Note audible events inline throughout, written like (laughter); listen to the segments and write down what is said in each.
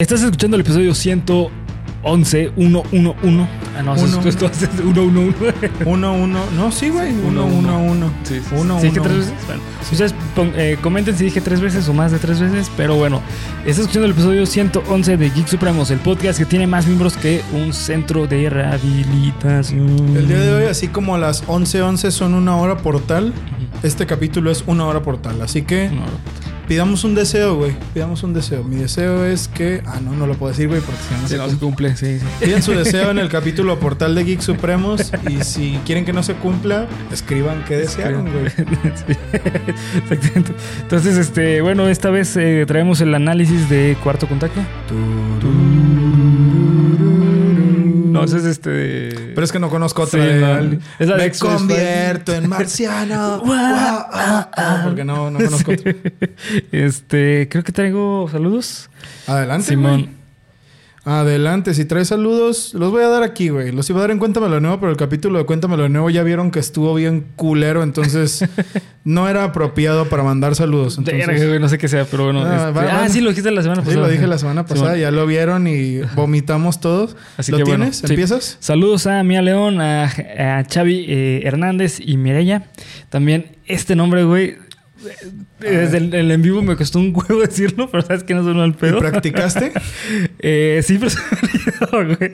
Estás escuchando el episodio 111, 111. Ah, no, Uno, esto, esto, esto es 111. Uno, uno. No, sí, güey. Uno, uno, uno. Sí, sí, Uno, sí. ¿Sí dije uno, tres veces? Bueno, ustedes eh, comenten si dije tres veces o más de tres veces, pero bueno, estás escuchando el episodio 111 de Geek Supremos, el podcast que tiene más miembros que un centro de rehabilitación. El día de hoy, así como las 11.11 son una hora portal, este capítulo es una hora portal. Así que No, pidamos un deseo, güey. Pidamos un deseo. Mi deseo es que. Ah, no, no lo puedo decir, güey, porque si no, se no se cumple. sí, sí. Piden su (laughs) deseo en el capítulo portal de Geek Supremos. Y si quieren que no se cumpla, escriban qué desearon, güey. (laughs) Sí, Exactamente. Entonces, este, bueno, esta vez eh, traemos el análisis de Cuarto Contacto. No, ese es este. de- Pero es que no conozco otra Sí, de Es la Me convierto en marciano. (laughs) Guau, ah, ah, porque no, no conozco (laughs) otra. Este, creo que traigo saludos. Adelante, Simón. güey. Adelante, si traes saludos, los voy a dar aquí, güey. Los iba a dar en Cuéntamelo de nuevo, pero el capítulo de Cuéntamelo de nuevo ya vieron que estuvo bien culero, entonces (laughs) no era apropiado para mandar saludos. Entonces, no sé qué sea, pero bueno. Ah, este- ah, sí, lo dijiste la semana sí, pasada. lo dije la semana pasada, ya lo vieron y vomitamos todos. Así ¿Lo que bueno, tienes? sí. ¿Empiezas? Saludos a Mía León, a, a Xavi eh, Hernández y Mireya. También este nombre, güey. Eh, Desde el, el en vivo me costó un huevo (laughs) decirlo, pero sabes que no suena al ¿Y pedo. practicaste? (laughs) Eh, sí, pero se me güey.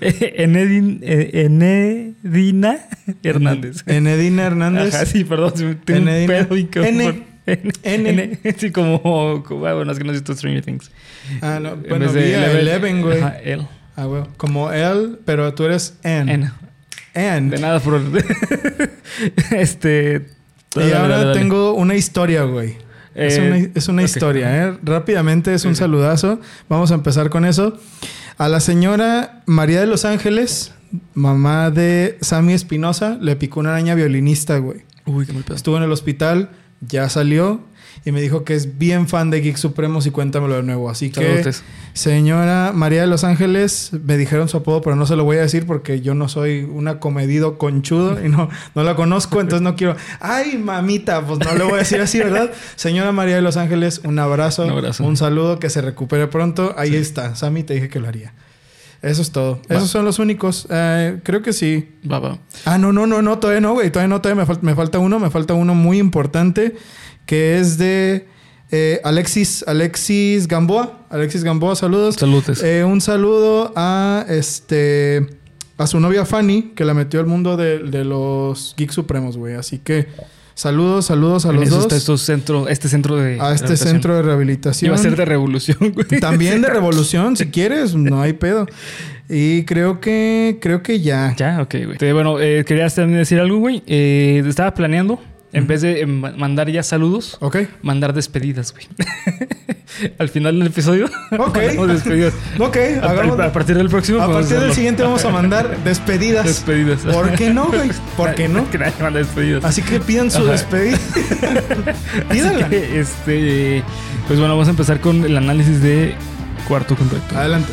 Eh, Enedin- eh, Enedina Hernández. Enedina Hernández. Ajá, sí, perdón. Tengo un Enedina. pedo y como- N. N. N. N. Sí, como, como- ah, bueno, es que no he visto Stranger Things. Ah, no. En Bueno, vi Eleven, güey. Ajá, él. Ah, güey. Como él, pero tú eres N. N. N. De nada por... (laughs) este... Y dale, ahora dale, tengo una historia, güey. es Eh, una, es una ok. historia, ¿eh? Rápidamente es un saludazo. Vamos a empezar con eso. A la señora María de los Ángeles, mamá de Sammy Espinosa, le picó una araña violinista, güey. Uy, qué mal pedo. Estuvo en el hospital, ya salió y me dijo que es bien fan de Geek Supremos y cuéntamelo de nuevo. Así que, señora María de los Ángeles, me dijeron su apodo, pero no se lo voy a decir porque yo no soy un acomedido conchudo y no, no la conozco, entonces no quiero. Ay, mamita, pues no le voy a decir así, ¿verdad? (laughs) Señora María de los Ángeles, un abrazo, Un abrazo. un saludo, que se recupere pronto. Ahí está, Sammy, te dije que lo haría. Eso es todo. Va. Esos son los únicos. Eh, creo que sí. Va, va. Ah, no, no, no, no, todavía no, güey. Todavía no, todavía me, fal- me falta uno. Me falta uno muy importante que es de eh, Alexis, Alexis Gamboa. Alexis Gamboa, saludos. Saludos. Eh, un saludo a este a su novia Fanny, que la metió al mundo de, de los Geeks Supremos, güey. Así que saludos, saludos a En los eso dos. está estos centro, este centro de... a este centro de rehabilitación. Iba a ser de revolución, güey. (laughs) También de (laughs) revolución, si quieres, no hay pedo. Y creo que, creo que ya. Ya, ok, güey. Bueno, eh, querías también decir algo, güey. Eh, estaba planeando, en vez de eh, ma- mandar ya saludos, ¿Ok? mandar despedidas, güey. (laughs) Al final del episodio, Ok. (laughs) mandamos despedidas. Ok, A, hagamos. a partir del próximo, A vamos partir del siguiente vamos a mandar (laughs) despedidas. Despedidas. ¿Por qué no, güey? ¿Por qué no? Que nadie manda despedidas. Así que pidan su Ajá. despedida. Así Pídanla. que, este, pues bueno, vamos a empezar con el análisis de cuarto contacto. Adelante.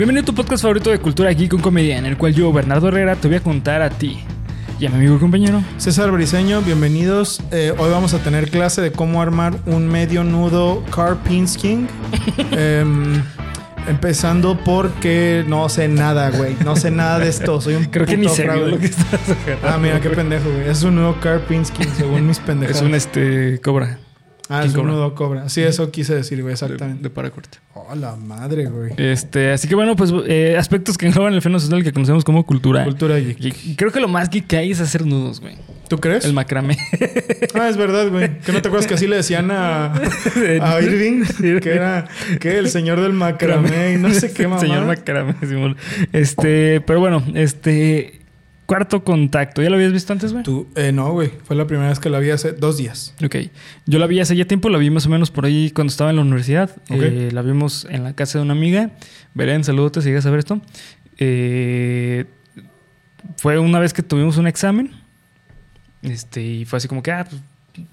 Bienvenido a tu podcast favorito de cultura geek con comedia, en el cual yo, Bernardo Herrera, te voy a contar a ti y a mi amigo y compañero. César Briseño, bienvenidos. Eh, hoy vamos a tener clase de cómo armar un medio nudo Carpinsking. (laughs) Em, empezando porque no sé nada, güey. No sé nada de esto. Soy un Creo que ni fraude. lo que estás agarrando. Ah, mira, qué pendejo, güey. Es un nudo Carpinsking, según mis pendejadas. (laughs) Es un este cobra Ah, Cobra. nudo cobra. Sí, eso quise decir, güey, de, exactamente. de paracorte. Oh, la madre, güey. Este, así que bueno, pues eh, aspectos que engloban el fenómeno social que conocemos como cultura. Cultura geek. Y creo que lo más geek que hay es hacer nudos, güey. ¿Tú crees? El macramé. (laughs) Ah, es verdad, güey. ¿Que no te acuerdas que así le decían a, (laughs) a Irving? (laughs) Que era que el señor del macramé y no sé qué mamá. Señor macramé, Simón. Este, pero bueno, este cuarto contacto. ¿Ya lo habías visto antes, güey? Tú, eh, no, güey. Fue la primera vez que la vi hace dos días. Ok. Yo la vi hace ya tiempo, la vi más o menos por ahí cuando estaba en la universidad. Ok. Eh, la vimos en la casa de una amiga. Belén, saludos si llegas a ver esto. Eh, fue una vez que tuvimos un examen. Este, y fue así como que, ah, pues,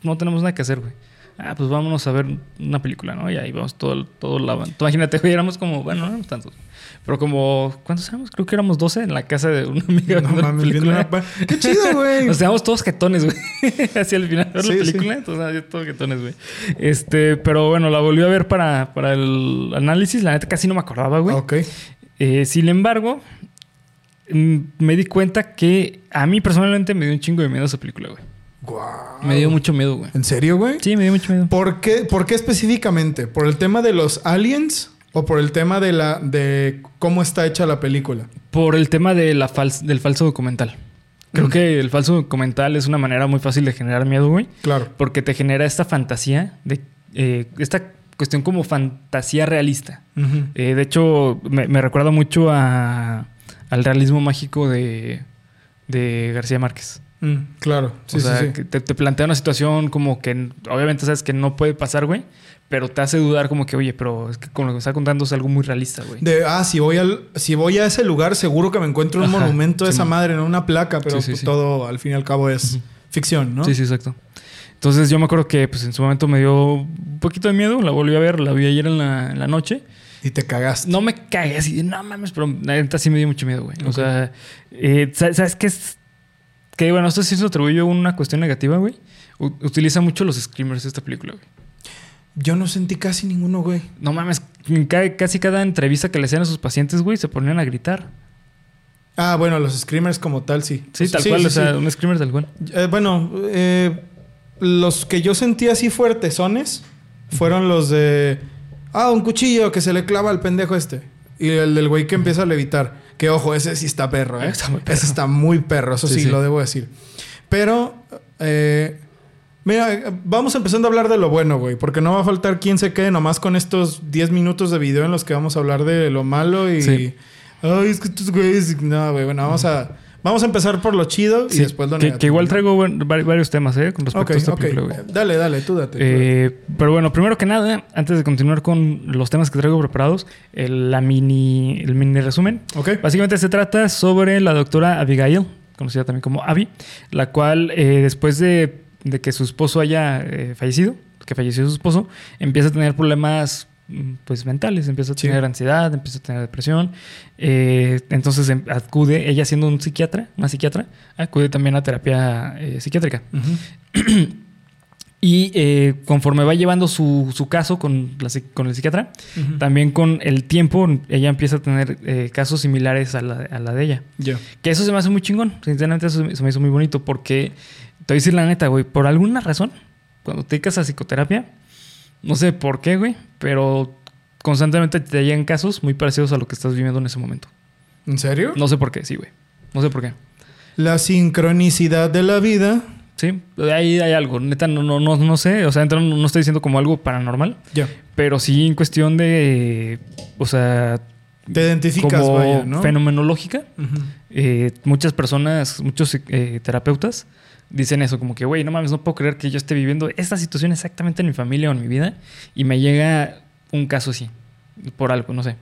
no tenemos nada que hacer, güey. Ah, pues vámonos a ver una película, ¿no? Y ahí vamos todo, todo la Imagínate, güey, éramos como, bueno, no éramos tantos. Pero como, ¿cuántos éramos? Creo que éramos 12 en la casa de una amiga. No mames, Qué chido, (laughs) güey. Nos quedamos todos jetones, güey. (laughs) Hacia el final de la película. Entonces, todos jetones, güey. Este, pero bueno, la volví a ver para, para el análisis. La neta casi no me acordaba, güey. Ok. Eh, sin embargo, mm, me di cuenta que a mí personalmente me dio un chingo de miedo esa película, güey. Wow. Me dio mucho miedo, güey. ¿En serio, güey? Sí, me dio mucho miedo. ¿Por qué, ¿Por qué específicamente? ¿Por el tema de los aliens o por el tema de la de cómo está hecha la película? Por el tema de la del falso documental. Creo que el falso documental es una manera muy fácil de generar miedo, güey. Claro. Porque te genera esta fantasía de eh, esta cuestión como fantasía realista. Eh, de hecho, me, recuerda mucho a, al realismo mágico de, de García Márquez. Mm, claro, sí, o sea, Que te, plantea una situación como que obviamente sabes que no puede pasar, güey, pero te hace dudar como que, oye, pero es que con lo que me está contando es algo muy realista, güey. De, ah, si voy, al, si voy a ese lugar, seguro que me encuentro un monumento de esa madre, no una placa, pero pues todo al fin y al cabo es ficción, ¿no? Sí, sí, exacto. Entonces yo me acuerdo que pues en su momento me dio un poquito de miedo, la volví a ver, la vi ayer en la, en la noche. Y te cagaste. No me cagué así, no mames, pero la neta sí me dio mucho miedo, güey. O sea, eh, ¿sabes qué es? Que bueno, esto sí se atribuye una cuestión negativa, güey. utiliza mucho los screamers esta película, güey. Yo no sentí casi ninguno, güey. No mames, casi cada entrevista que le hacían a sus pacientes, güey, se ponían a gritar. Ah, bueno, los screamers como tal, sí. Sí, tal cual, o sea, un screamer tal cual. Eh, bueno, eh, los que yo sentí así fuertesones fueron los de. Ah, un cuchillo que se le clava al pendejo este. Y el del güey que empieza a levitar. Que ojo, ese sí está perro, ¿eh? (laughs) Ese está muy perro, eso sí, lo debo decir. Pero. Eh, mira, vamos empezando a hablar de lo bueno, güey. Porque no va a faltar quien se quede nomás con estos 10 minutos de video en los que vamos a hablar de lo malo y. Ay, es que estos güeyes. No, güey, bueno, vamos a. Vamos a empezar por lo chido y después lo negativo. Que, igual traigo varios temas, ¿eh? Con respecto a esta película, Dale, dale, tú date. Eh, pero bueno, primero que nada, antes de continuar con los temas que traigo preparados, el, la mini, el mini resumen. Ok. Básicamente se trata sobre la doctora Abigail, conocida también como Abby, la cual eh, después de, que su esposo haya eh, fallecido, que falleció su esposo, empieza a tener problemas pues mentales, empieza a tener ansiedad, empieza a tener depresión. Eh, entonces em, acude, ella siendo un psiquiatra, una psiquiatra, acude también a terapia eh, psiquiátrica. y eh, conforme va llevando su, caso con, con el psiquiatra, también con el tiempo ella empieza a tener casos similares a la, de ella. Que eso se me hace muy chingón. Sinceramente eso se me hizo muy bonito porque, te voy a decir la neta, güey, por alguna razón, cuando te dedicas a psicoterapia, no sé por qué, güey, pero constantemente te llegan casos muy parecidos a lo que estás viviendo en ese momento. ¿En serio? No sé por qué, sí, güey. No sé por qué. La sincronicidad de la vida. Sí, ahí hay algo. Neta, no, no, no, no sé. O sea, no, no estoy diciendo como algo paranormal. Ya. Pero sí en cuestión de. O sea. Te identificas, como vaya, ¿no? Fenomenológica. Eh, muchas personas, muchos eh, terapeutas dicen eso, como que, güey, no mames, no puedo creer que yo esté viviendo esta situación exactamente en mi familia o en mi vida y me llega un caso así, por algo, no sé.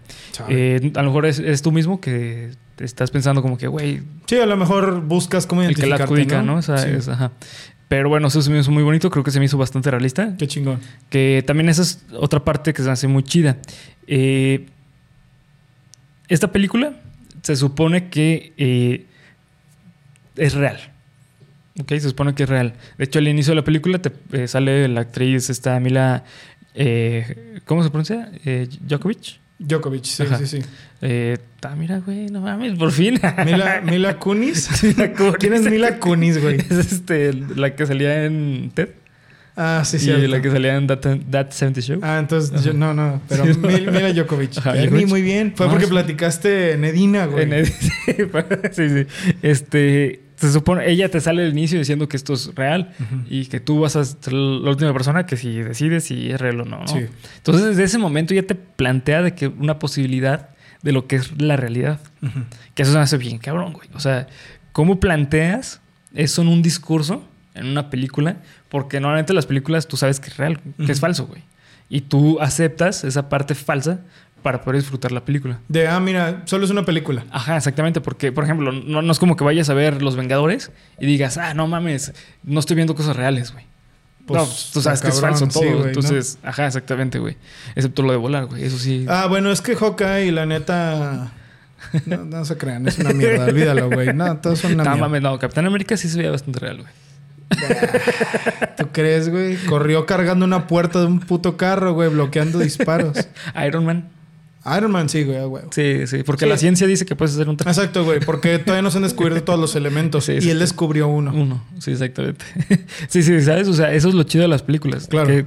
Eh, a lo mejor es, tú mismo que estás pensando como que, güey... Sí, a lo mejor buscas cómo identificarte, El que la adjudica, ¿no? O sea, es, ajá. Pero bueno, eso se me hizo muy bonito, creo que se me hizo bastante realista. Qué chingón. Que también esa es otra parte que se hace muy chida. Eh, esta película se supone que eh, es real. Ok, se supone que es real. De hecho, al inicio de la película te eh, sale la actriz, esta Mila. Eh, ¿Cómo se pronuncia? Eh, Djokovic. Djokovic, sí, sí, sí. Eh, mira, güey, no mames, por fin. (laughs) Mila, (laughs) Mila Kunis. ¿Quién es Mila Kunis, güey? (laughs) Es este, la que salía en TED. Ah, sí, sí. Y la que salía en That, That 70 Show. Ah, entonces, yo, no, no, pero Mila Djokovic. Ajá, muy bien. Fue porque platicaste en Edina, güey. En Edina, sí, sí. Este, se supone, ella te sale al inicio diciendo que esto es real y que tú vas a ser la última persona que si decides si es real o no. Entonces, desde ese momento ya te plantea de que una posibilidad de lo que es la realidad. Que eso se me hace bien cabrón, güey. O sea, ¿cómo planteas eso en un discurso, en una película? Porque normalmente las películas tú sabes que es real, que es falso, güey. Y tú aceptas esa parte falsa para poder disfrutar la película. De, ah, mira, solo es una película. Ajá, exactamente, porque, por ejemplo, no, no es como que vayas a ver Los Vengadores y digas, ah, no mames, no estoy viendo cosas reales, güey. Pues, no, tú sabes que es falso todo. entonces, ajá, exactamente, güey. Excepto lo de volar, güey. Eso sí. Ah, bueno, es que Hawkeye, la neta. No, se crean, es una mierda. Olvídalo, güey. No, todos son una no, Mames, no, Capitán América sí se veía bastante real, güey. ¿Tú crees, güey? Corrió cargando una puerta de un puto carro, güey, bloqueando disparos. (laughs) Iron Man. Iron Man sí, güey, güey. Sí, sí, porque la ciencia dice que puedes hacer un traje. Exacto, güey, porque todavía no se han descubierto todos los elementos y él descubrió uno. Uno, sí, exactamente. (laughs) sí, sí, ¿sabes? O sea, eso es lo chido de las películas. Claro.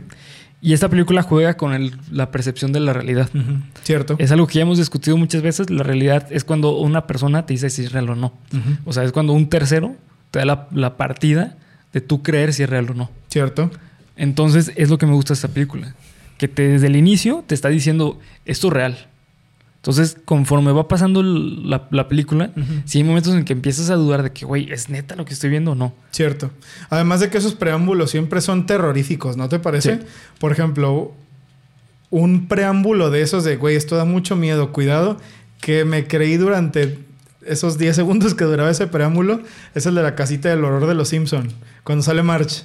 y esta película juega con la percepción de la realidad. Cierto. Es algo que ya hemos discutido muchas veces. La realidad es cuando una persona te dice si es real o no. O sea, es cuando un tercero te da la, la partida de tú creer si es real o no. Cierto. Entonces, es lo que me gusta de esta película que te, desde el inicio te está diciendo esto es real. Entonces, conforme va pasando la, película, sí hay momentos en que empiezas a dudar de que, güey, ¿es neta lo que estoy viendo o no? Cierto. Además de que esos preámbulos siempre son terroríficos, ¿no te parece? Por ejemplo, un preámbulo de esos de, güey, esto da mucho miedo, cuidado, que me creí durante esos 10 segundos que duraba ese preámbulo, es el de la casita del horror de los Simpson, cuando sale March,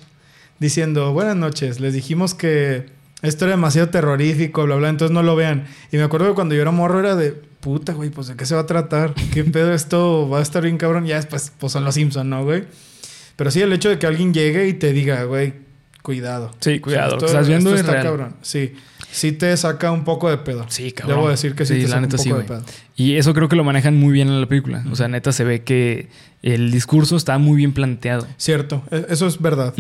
diciendo, buenas noches, les dijimos que esto era demasiado terrorífico, bla, bla, entonces no lo vean. Y me acuerdo que cuando yo era morro era de, puta, güey, pues de qué se va a tratar, qué (laughs) pedo esto va a estar bien cabrón. Ya después, pues son los Simpsons, ¿no, güey? Pero sí, el hecho de que alguien llegue y te diga, güey, cuidado. Sí, cuidado, estás viendo está cabrón. Sí sí te saca un poco de pedo. Sí, cabrón. Debo decir que sí, te saca un poco de pedo. Y eso creo que lo manejan muy bien en la película. O sea, neta se ve que el discurso está muy bien planteado. Cierto, e, eso es verdad.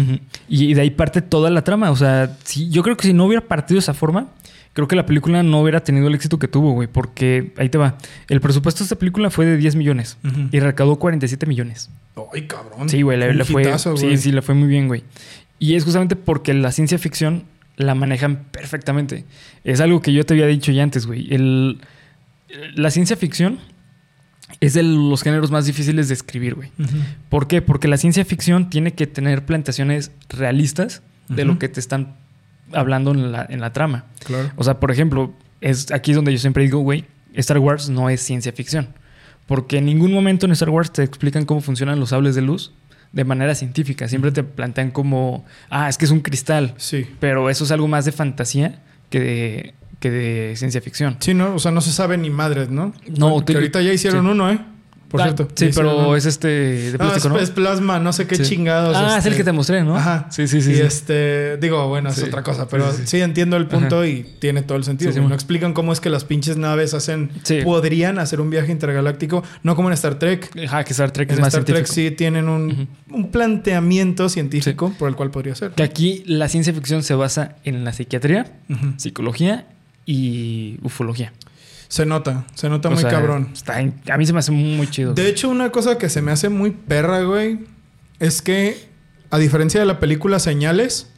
Y de ahí parte toda la trama. O sea, si, yo creo que si no hubiera partido de esa forma, creo que la película no hubiera tenido el éxito que tuvo, güey. Porque ahí te va. El presupuesto de esta película fue de 10 millones y recaudó 47 millones. Ay, cabrón. Sí, güey, le, fue. Sí, sí, le fue muy bien, güey. Y es justamente porque la ciencia ficción la manejan perfectamente. Es algo que yo te había dicho ya antes, güey. El, la ciencia ficción es de los géneros más difíciles de escribir, güey. ¿Por qué? Porque la ciencia ficción tiene que tener plantaciones realistas de lo que te están hablando en la, en la trama. Claro. O sea, por ejemplo, es aquí es donde yo siempre digo, güey, Star Wars no es ciencia ficción. Porque en ningún momento en Star Wars te explican cómo funcionan los sables de luz de manera científica. Siempre te plantean como, ah, es que es un cristal. Sí. Pero eso es algo más de fantasía que de, que de ciencia ficción. Sí, ¿no? O sea, no se sabe ni madres, ¿no? No, que ahorita ya hicieron uno, ¿eh? Por ah, cierto. Sí, pero es este de ah, plástico, es, plasma, no sé qué chingados. Ah, es el este. que te mostré, ¿no? Ajá. Sí, sí, sí. Y este, digo, bueno, es otra cosa, pero sí, entiendo el punto y tiene todo el sentido. no explican cómo es que las pinches naves hacen, podrían hacer un viaje intergaláctico, no como en Star Trek. Ajá, que Star Trek en es más Star Trek sí tienen un, un planteamiento científico por el cual podría ser. Que aquí la ciencia ficción se basa en la psiquiatría, psicología y ufología. Se nota, se nota muy cabrón. Está a mí se me hace muy chido. De hecho, una cosa que se me hace muy perra, güey, es que, a diferencia de la película Señales,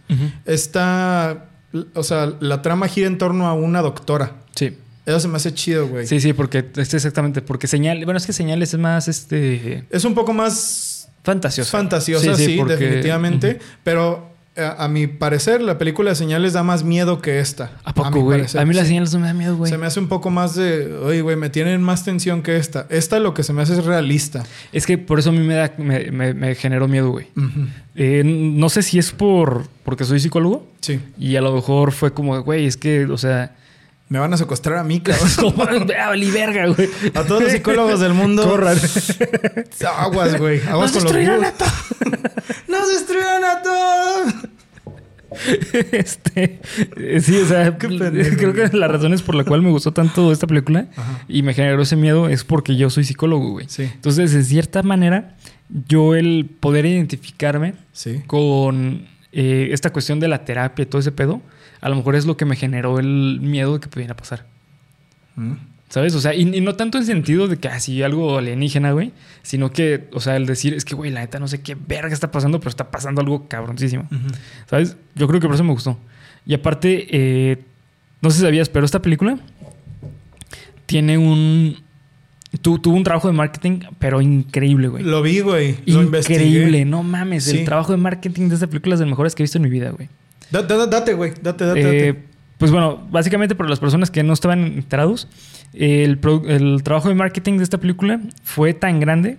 está. O sea, la trama gira en torno a una doctora. Sí. Eso se me hace chido, güey. Sí, sí, porque es exactamente. Porque señales. Bueno, es que señales es más este. Es un poco más. Fantasiosa. Fantasiosa, sí, definitivamente. Pero a, mi parecer, la película de señales da más miedo que esta. ¿A poco, güey? A, mí las señales no me da miedo, güey. Se me hace un poco más de, oye, güey, me tienen más tensión que esta. Esta lo que se me hace es realista. Es que por eso a mí me, da, me, generó miedo, güey. Eh, no sé si es por porque soy psicólogo. Sí. Y a lo mejor fue como, güey, es que, o sea... Me van a secuestrar a mí, cabrón. (laughs) verga, güey. A todos los psicólogos del mundo. Corran. (laughs) Aguas, güey. Aguas Nos con los a todos. (laughs) Nos destruyeron a todos. este, sí, o sea, creo que la razón es por la cual me gustó tanto esta película y me generó ese miedo es porque yo soy psicólogo, güey. Sí. Entonces, de cierta manera, yo el poder identificarme con eh, esta cuestión de la terapia y todo ese pedo, a lo mejor es lo que me generó el miedo de que pudiera pasar. Mm. ¿Sabes? O sea, y, no tanto en sentido de que así ah, algo alienígena, güey, sino que, o sea, el decir es que, güey, la neta no sé qué verga está pasando, pero está pasando algo cabroncísimo. ¿Sabes? Yo creo que por eso me gustó. Y aparte, eh, no sé si sabías, pero esta película tiene un. tuvo un trabajo de marketing, pero increíble, güey. Lo vi, güey. Increíble, no mames. El trabajo de marketing de esta película es de los mejores que he visto en mi vida, güey. Date, güey. Date, date, date. Eh, pues bueno, básicamente para las personas que no estaban enterados, el, trabajo de marketing de esta película fue tan grande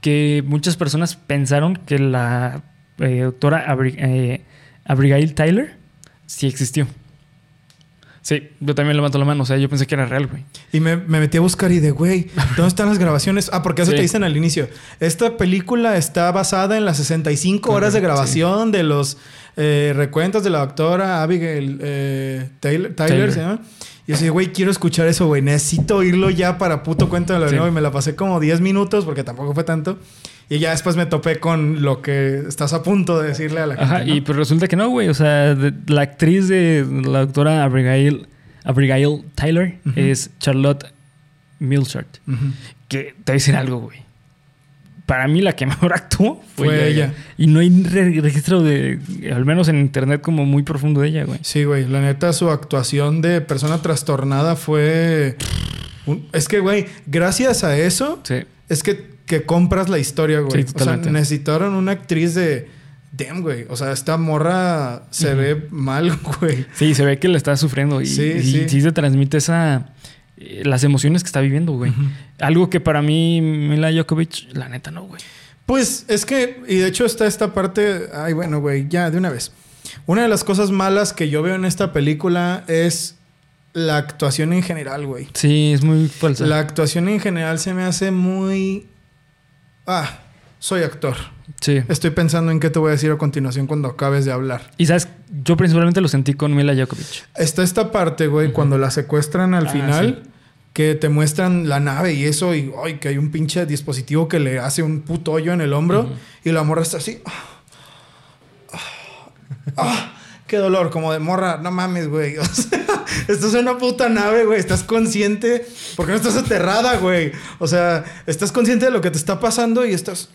que muchas personas pensaron que la eh, doctora Abigail Tyler sí existió. Sí, yo también levanto la mano. O sea, yo pensé que era real, güey. Y me, metí a buscar y de, güey, ¿dónde están las grabaciones? Ah, porque eso te dicen al inicio. Esta película está basada en las 65 horas de grabación de los eh, recuentos de la doctora Abigail eh, Taylor, Tyler, ¿se llama? Y yo decía, güey, quiero escuchar eso, güey. Necesito oírlo ya para puto cuento de la nuevo. Y me la pasé como 10 minutos, porque tampoco fue tanto. Y ya después me topé con lo que estás a punto de decirle a la gente. Ajá, y pues resulta que no, güey. O sea, la actriz de la doctora Abigail, Abigail Tyler es Charlotte Milchart. Que te voy a decir algo, güey. Para mí la que (laughs) mejor actuó fue, ella. Y no hay registro de, al menos en internet, como muy profundo de ella, güey. Sí, güey. La neta, su actuación de persona trastornada fue... Es que, güey, gracias a eso... Sí. Es que que compras la historia, güey. o sea, necesitaron una actriz de. Damn, güey. O sea, esta morra se ve mal, (laughs) güey. Sí, se ve que le está sufriendo. Y sí, sí. sí se transmite esa. Eh, las emociones que está viviendo, güey. Algo que para mí, Mila Jokovic, la neta no, güey. Pues es que. Y de hecho está esta parte. Ay, bueno, güey. Ya, de una vez. Una de las cosas malas que yo veo en esta película es la actuación en general, güey. Sí, es muy falsa. La actuación en general se me hace muy ah, soy actor. Sí. Estoy pensando en qué te voy a decir a continuación cuando acabes de hablar. Y sabes, yo principalmente lo sentí con Mila Jokovic. Está esta parte, güey, cuando la secuestran al ah, final. Que te muestran la nave y eso, y ay, que hay un pinche dispositivo que le hace un puto hoyo en el hombro, y la morra está así. Ah, qué dolor, como de morra, no mames, güey. (laughs) O sea, esto es una puta nave, güey. Estás consciente. porque no estás aterrada, güey? O sea, estás consciente de lo que te está pasando y estás.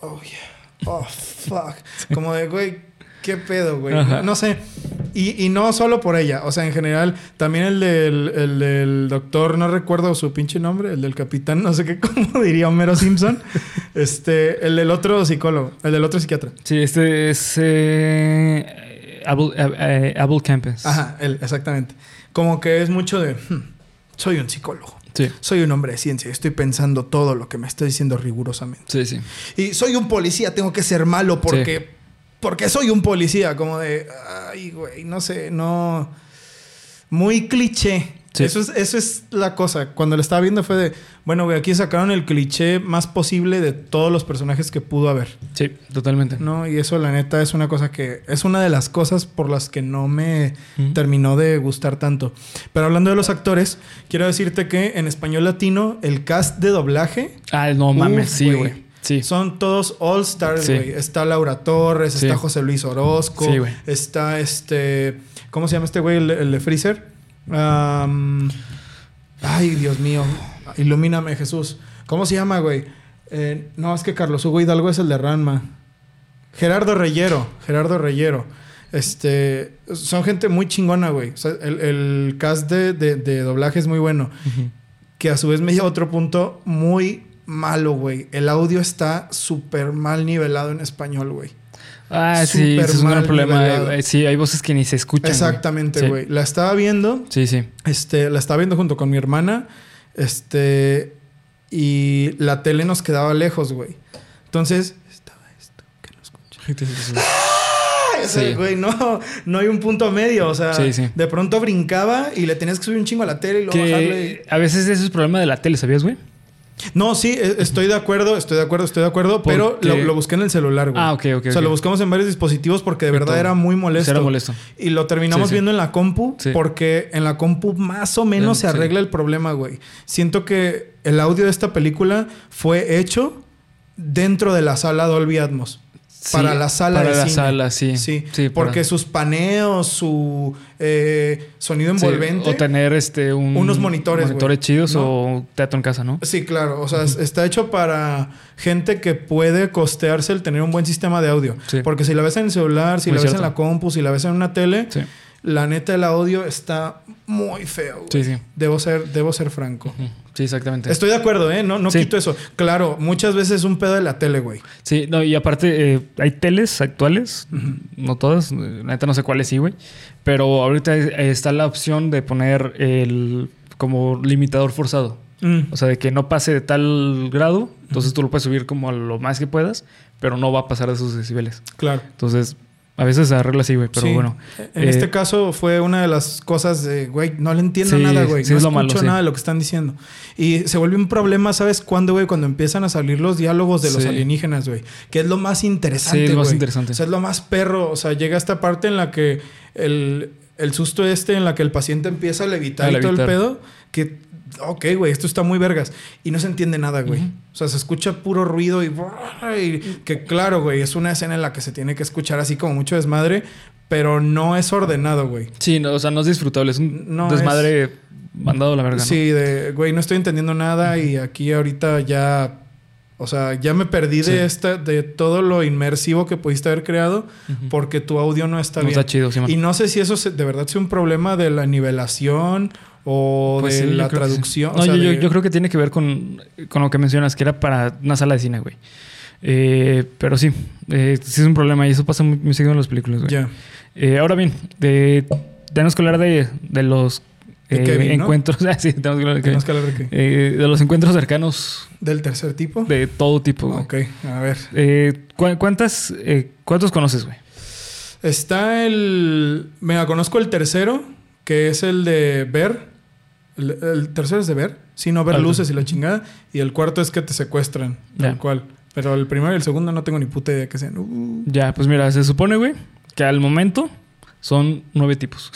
Oh, oh yeah. Oh, fuck. Como de, güey, ¿qué pedo, güey? No sé. Y, no solo por ella. O sea, en general, también el del, el del doctor, no recuerdo su pinche nombre, el del capitán, no sé qué, (laughs) cómo diría Homero Simpson. este, el del otro psicólogo, el del otro psiquiatra. Sí, este es. Eh, Abel, eh, eh, Campus. Ajá, él, exactamente. Como que es mucho de, hmm, soy un psicólogo. Sí. Soy un hombre de ciencia. Estoy pensando todo lo que me está diciendo rigurosamente. Sí, sí. Y soy un policía, tengo que ser malo porque, porque soy un policía. Como de, ay, güey, no sé, no. Muy cliché. Eso, es, eso es la cosa. Cuando lo estaba viendo fue de, bueno, güey, aquí sacaron el cliché más posible de todos los personajes que pudo haber. Sí, totalmente. No, y eso la neta es una cosa que es una de las cosas por las que no me terminó de gustar tanto. Pero hablando de los actores, quiero decirte que en español latino el cast de doblaje... Ah, no mames, sí, güey. Sí. Son todos all stars, güey. Está Laura Torres, está José Luis Orozco, sí, está este, ¿cómo se llama este güey el de Freezer? Ay, Dios mío. Ilumíname, Jesús. ¿Cómo se llama, güey? Eh, no, es que Carlos Hugo Hidalgo es el de Ranma. Gerardo Reyero. Gerardo Reyero. Este, son gente muy chingona, güey. el, cast de, doblaje es muy bueno. Que a su vez me lleva a otro punto muy malo, güey. El audio está súper mal nivelado en español, güey. Ah, sí, es un gran problema. Sí, hay voces que ni se escuchan. Exactamente, güey. La estaba viendo. Sí, sí. Este, la estaba viendo junto con mi hermana. Este. Y la tele nos quedaba lejos, güey. Entonces, estaba esto que no escucha. ¡Ah! Sí. güey, no, no hay un punto medio. O sea, de pronto brincaba y le tenías que subir un chingo a la tele y luego bajarle. A veces ese es el problema de la tele, ¿sabías, güey? No, sí, e, estoy de acuerdo, estoy de acuerdo, estoy de acuerdo, pero lo, busqué en el celular, güey. Ah, ok, ok. O sea, lo buscamos en varios dispositivos porque de verdad era muy molesto. Era molesto. Y lo terminamos viendo en la compu porque en la compu más o menos se arregla el problema, güey. Siento que el audio de esta película fue hecho dentro de la sala Dolby Atmos para la sala para la sala, sí. Sí, porque sus paneos, su eh, sonido envolvente. o tener este unos monitores. Monitores chidos o teatro en casa, ¿no? Sí, claro. O sea, está hecho para gente que puede costearse el tener un buen sistema de audio. Porque si la ves en el celular, si la ves en la compu, si la ves en una tele, la neta el audio está muy feo. Sí, sí. Debo ser, debo ser franco. Sí, exactamente. Estoy de acuerdo, ¿eh? No, no quito eso. Claro, muchas veces es un pedo de la tele, güey. Sí, no, y aparte, eh, hay teles actuales, no todas, neta no sé cuáles sí, güey. Pero ahorita está la opción de poner el como limitador forzado. Mm. O sea, de que no pase de tal grado, entonces tú lo puedes subir como a lo más que puedas, pero no va a pasar de esos decibeles. Claro. Entonces, A veces se arregla así, güey, pero bueno. En este eh, caso fue una de las cosas de, güey, no le entiendo nada, güey. no escucho nada de lo que están diciendo. Y se vuelve un problema, ¿sabes cuándo, güey? Cuando empiezan a salir los diálogos de los alienígenas, güey. Que es lo más interesante, Sí, es lo más interesante. O sea, es lo más perro. O sea, llega esta parte en la que el, el susto este, en la que el paciente empieza a levitar, y todo el pedo, que ok, güey, esto está muy vergas. Y no se entiende nada, güey. O sea, se escucha puro ruido y, que claro, güey, es una escena en la que se tiene que escuchar así como mucho desmadre, pero no es ordenado, güey. Sí, no, o sea, no es disfrutable, es un desmadre mandado a la verga. Sí, de, güey, no estoy entendiendo nada y aquí ahorita ya o sea, ya me perdí de esta, de todo lo inmersivo que pudiste haber creado porque tu audio no está no bien. Está chido, sí, Y no sé si eso de verdad es un problema de la nivelación o pues de la traducción. No, yo, creo que tiene que ver con, con, lo que mencionas, que era para una sala de cine, güey. Eh, pero sí, eh, sí es un problema y eso pasa muy, seguido en las películas, güey. Ya. Eh, ahora bien, de, tenemos que hablar de, de los encuentros. (laughs) sí, tenemos que hablar de, eh, de los encuentros cercanos. ¿Del tercer tipo? De todo tipo. Ok, a ver. ¿cuántas, ¿Cuántos conoces, güey? Está el. Mira, conozco el tercero, que es el de ver. El, tercero es de ver. Sí, no ver luces y la chingada. Y el cuarto es que te secuestran. Tal cual. Pero el primero y el segundo no tengo ni puta idea que sean. Uh. Ya, pues mira, se supone, güey, que al momento son nueve tipos.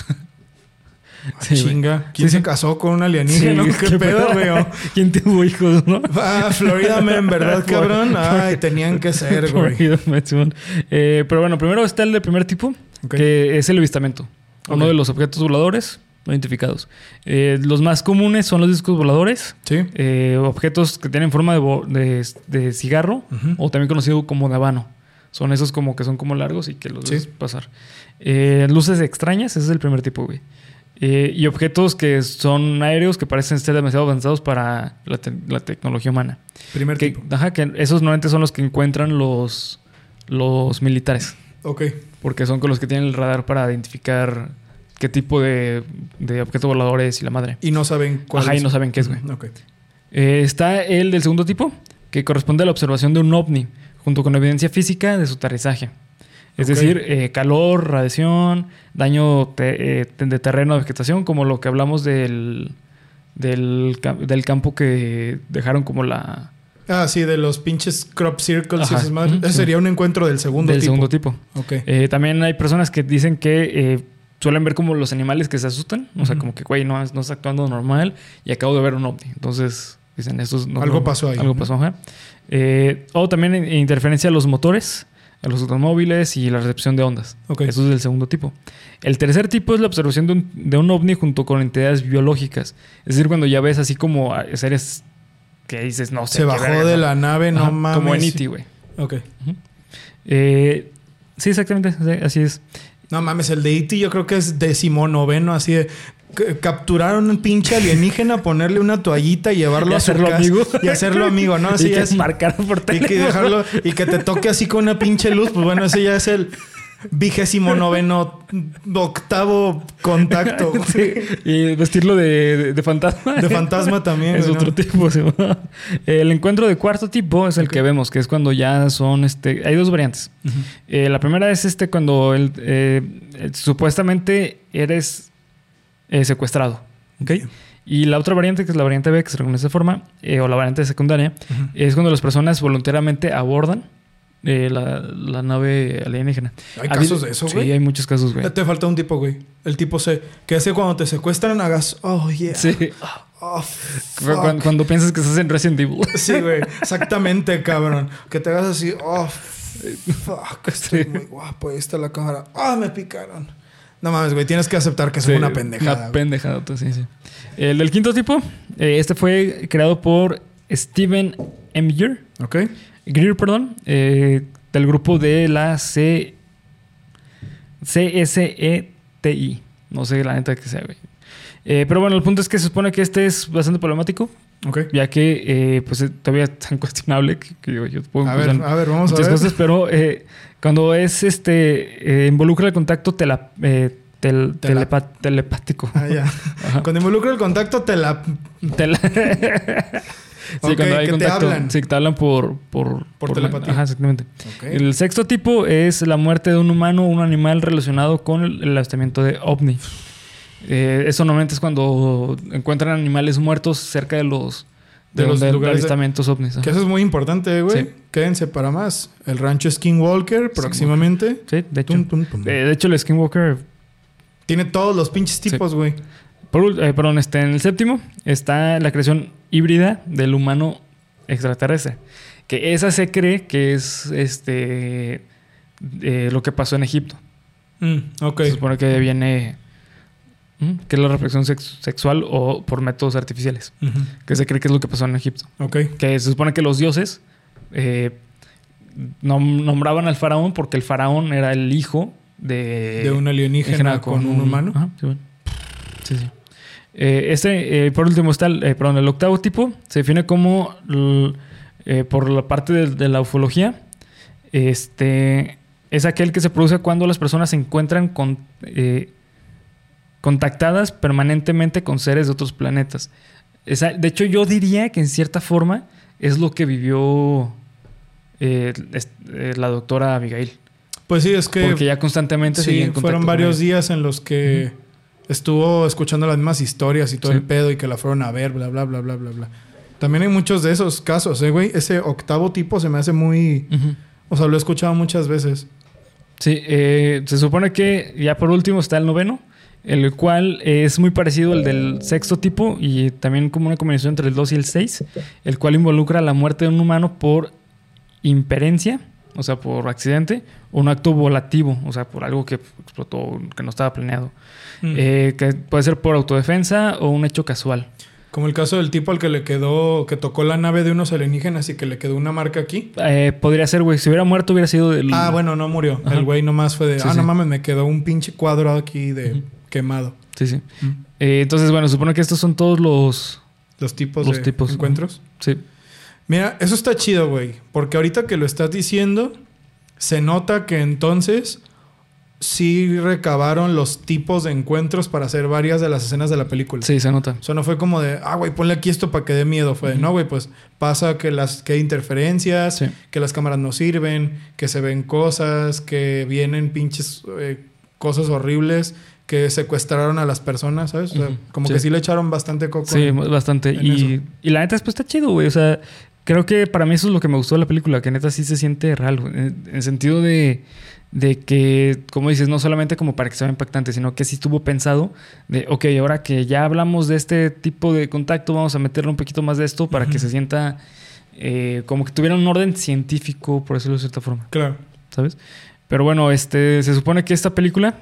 chinga. ¿Quién se casó con un alienígena? ¿Qué, pedo, güey? (laughs) ¿Quién tuvo hijos, no? Ah, Florida Man, ¿verdad, (laughs) cabrón? Ay, tenían que ser, güey. Eh, pero bueno, primero está el de primer tipo, que es el avistamiento. Uno de los objetos voladores no identificados. Eh, los más comunes son los discos voladores. Sí. Eh, objetos que tienen forma de, de, cigarro o también conocido como de habano. Son esos como que son como largos y que los ves pasar. luces extrañas, ese es el primer tipo, güey. Eh, y objetos que son aéreos que parecen ser demasiado avanzados para la, tecnología humana. Primer que, tipo. Ajá, que esos normalmente son los que encuentran los, los militares. Ok. Porque son con los que tienen el radar para identificar qué tipo de, de objeto volador es y la madre. Y no saben cuál Ajá, y no saben qué es, güey. Eh, está el del segundo tipo, que corresponde a la observación de un ovni, junto con evidencia física de su aterrizaje. Es decir, eh, calor, radiación, daño eh, de terreno, de vegetación, como lo que hablamos del, del, campo que dejaron como la... Ah, sí, de los pinches crop circles y esas madres. Ese sería un encuentro del segundo tipo. Del segundo tipo. Ok. Eh, también hay personas que dicen que suelen ver como los animales que se asustan. O sea, como que, güey, no, no está actuando normal y acabo de ver un ovni. Entonces, dicen, esto es... algo pasó ahí. Algo pasó, ajá. o también interferencia a los motores a los automóviles y la recepción de ondas. Eso es del segundo tipo. El tercer tipo es la observación de un, de un ovni junto con entidades biológicas. Es decir, cuando ya ves así como seres que dices, no sé. Se bajó de la nave, no mames. Como en E.T., güey. Ok. Eh, sí, exactamente. Así es. No mames, el de E.T. yo creo que es decimonoveno, así de capturaron un pinche alienígena, ponerle una toallita y llevarlo y a hacerlo amigo. Y hacerlo amigo, ¿no? (laughs) Así y es. marcar por teléfono. Y que dejarlo, y que te toque así con una pinche luz, pues bueno, ese ya es el vigésimo noveno octavo contacto. Y vestirlo de, fantasma. De fantasma también. Es otro tipo. El encuentro de cuarto tipo es el que vemos, que es cuando ya son este. Hay dos variantes. Eh, la primera es este cuando el, eh, supuestamente eres eh, secuestrado. ¿ok? Y la otra variante, que es la variante B, que se reconoce de forma, eh, o la variante secundaria, es cuando las personas voluntariamente abordan eh, la, nave alienígena. ¿Hay casos de eso, güey? Sí, hay muchos casos, güey. Te falta un tipo, güey. El tipo C. Que hace cuando te secuestran, hagas, oh, yeah. Sí. Oh, cuando, piensas que estás en Resident Evil. Sí, güey. (laughs) Exactamente, cabrón. Que te hagas así, oh, fuck. Estoy muy guapo. Ahí está la cámara. Ah, me picaron. No mames, güey, tienes que aceptar que es una pendejada. Una pendejada, sí, sí. El del quinto tipo, eh, este fue creado por Steven M. Greer. Ok. Greer, perdón, eh, del grupo de la C. CSETI. No sé la neta que sea, güey. Eh, pero bueno, el punto es que se supone que este es bastante problemático. Okay. Ya que pues todavía es tan (laughs) cuestionable que, yo puedo a ver, a ver, vamos a ver. cosas, pero cuando es este. Eh, involucra el contacto tela, eh, telepático. Ah, ya. (laughs) Cuando involucra el contacto tela. tela (laughs) Sí, cuando hay contacto. Te hablan. Sí, te hablan por... Por, por, telepatía. Ajá, exactamente. El sexto tipo es la muerte de un humano o un animal relacionado con el, el avistamiento de ovni. Eh, eso normalmente es cuando encuentran animales muertos cerca de los de, los, avistamientos ovnis. Que eso es muy importante, güey. Quédense para más. El rancho Skinwalker próximamente. Sí, de hecho. Eh, de hecho, el Skinwalker... Tiene todos los pinches tipos, güey. Eh, perdón, este, en el séptimo está la creación híbrida del humano extraterrestre. Que esa se cree que es este lo que pasó en Egipto. Mm, okay. Se supone que viene que es la reflexión sexual o por métodos artificiales, que se cree que es lo que pasó en Egipto. Okay. Que se supone que los dioses eh, nombraban al faraón porque el faraón era el hijo de... De un alienígena con, un, humano. sí, sí. Eh, este, eh, por último, está el, perdón, el octavo tipo. Se define como, por la parte de, la ufología, este, es aquel que se produce cuando las personas se encuentran con contactadas permanentemente con seres de otros planetas. de hecho, yo diría que en cierta forma es lo que vivió eh, eh, la doctora Abigail. Pues sí, es que... Porque ya constantemente sí, fueron varios días en los que estuvo escuchando las mismas historias y todo el pedo y que la fueron a ver, bla, bla, bla, bla, bla, bla. También hay muchos de esos casos, ¿eh, güey? Ese octavo tipo se me hace muy... O sea, lo he escuchado muchas veces. Sí, eh, se supone que ya por último está el noveno, el cual es muy parecido al del sexto tipo y también como una combinación entre el 2 y el 6, el cual involucra la muerte de un humano por imperencia, o sea, por accidente, o un acto volativo, o sea, por algo que explotó, que no estaba planeado, mm. eh, que puede ser por autodefensa o un hecho casual. Como el caso del tipo al que le quedó, que tocó la nave de unos alienígenas y que le quedó una marca aquí. Eh, podría ser, güey. Si hubiera muerto, hubiera sido del. Ah, bueno, no murió. El güey nomás fue de. ah, no mames, me quedó un pinche cuadro aquí de quemado. Sí, sí. Eh, entonces, bueno, supone que estos son todos los... Los tipos de encuentros. Sí. Mira, eso está chido, güey. Porque ahorita que lo estás diciendo, se nota que entonces sí recabaron los tipos de encuentros para hacer varias de las escenas de la película. Sí, se nota. O sea, no fue como de, ah, güey, ponle aquí esto para que dé miedo. Fue de, no, güey, pues pasa que, las, que hay interferencias, que las cámaras no sirven, que se ven cosas, que vienen pinches eh, cosas horribles que secuestraron a las personas, ¿sabes? O sea, como que sí le echaron bastante coco. Sí, bastante. Y, y, la neta, pues está chido, güey. O sea, creo que para mí eso es lo que me gustó de la película, que neta sí se siente real. En el sentido de, de que, como dices, no solamente como para que sea impactante, sino que sí estuvo pensado de, ok, ahora que ya hablamos de este tipo de contacto, vamos a meterle un poquito más de esto para que se sienta eh, como que tuviera un orden científico, por decirlo de cierta forma. Claro. ¿Sabes? Pero bueno, este, se supone que esta película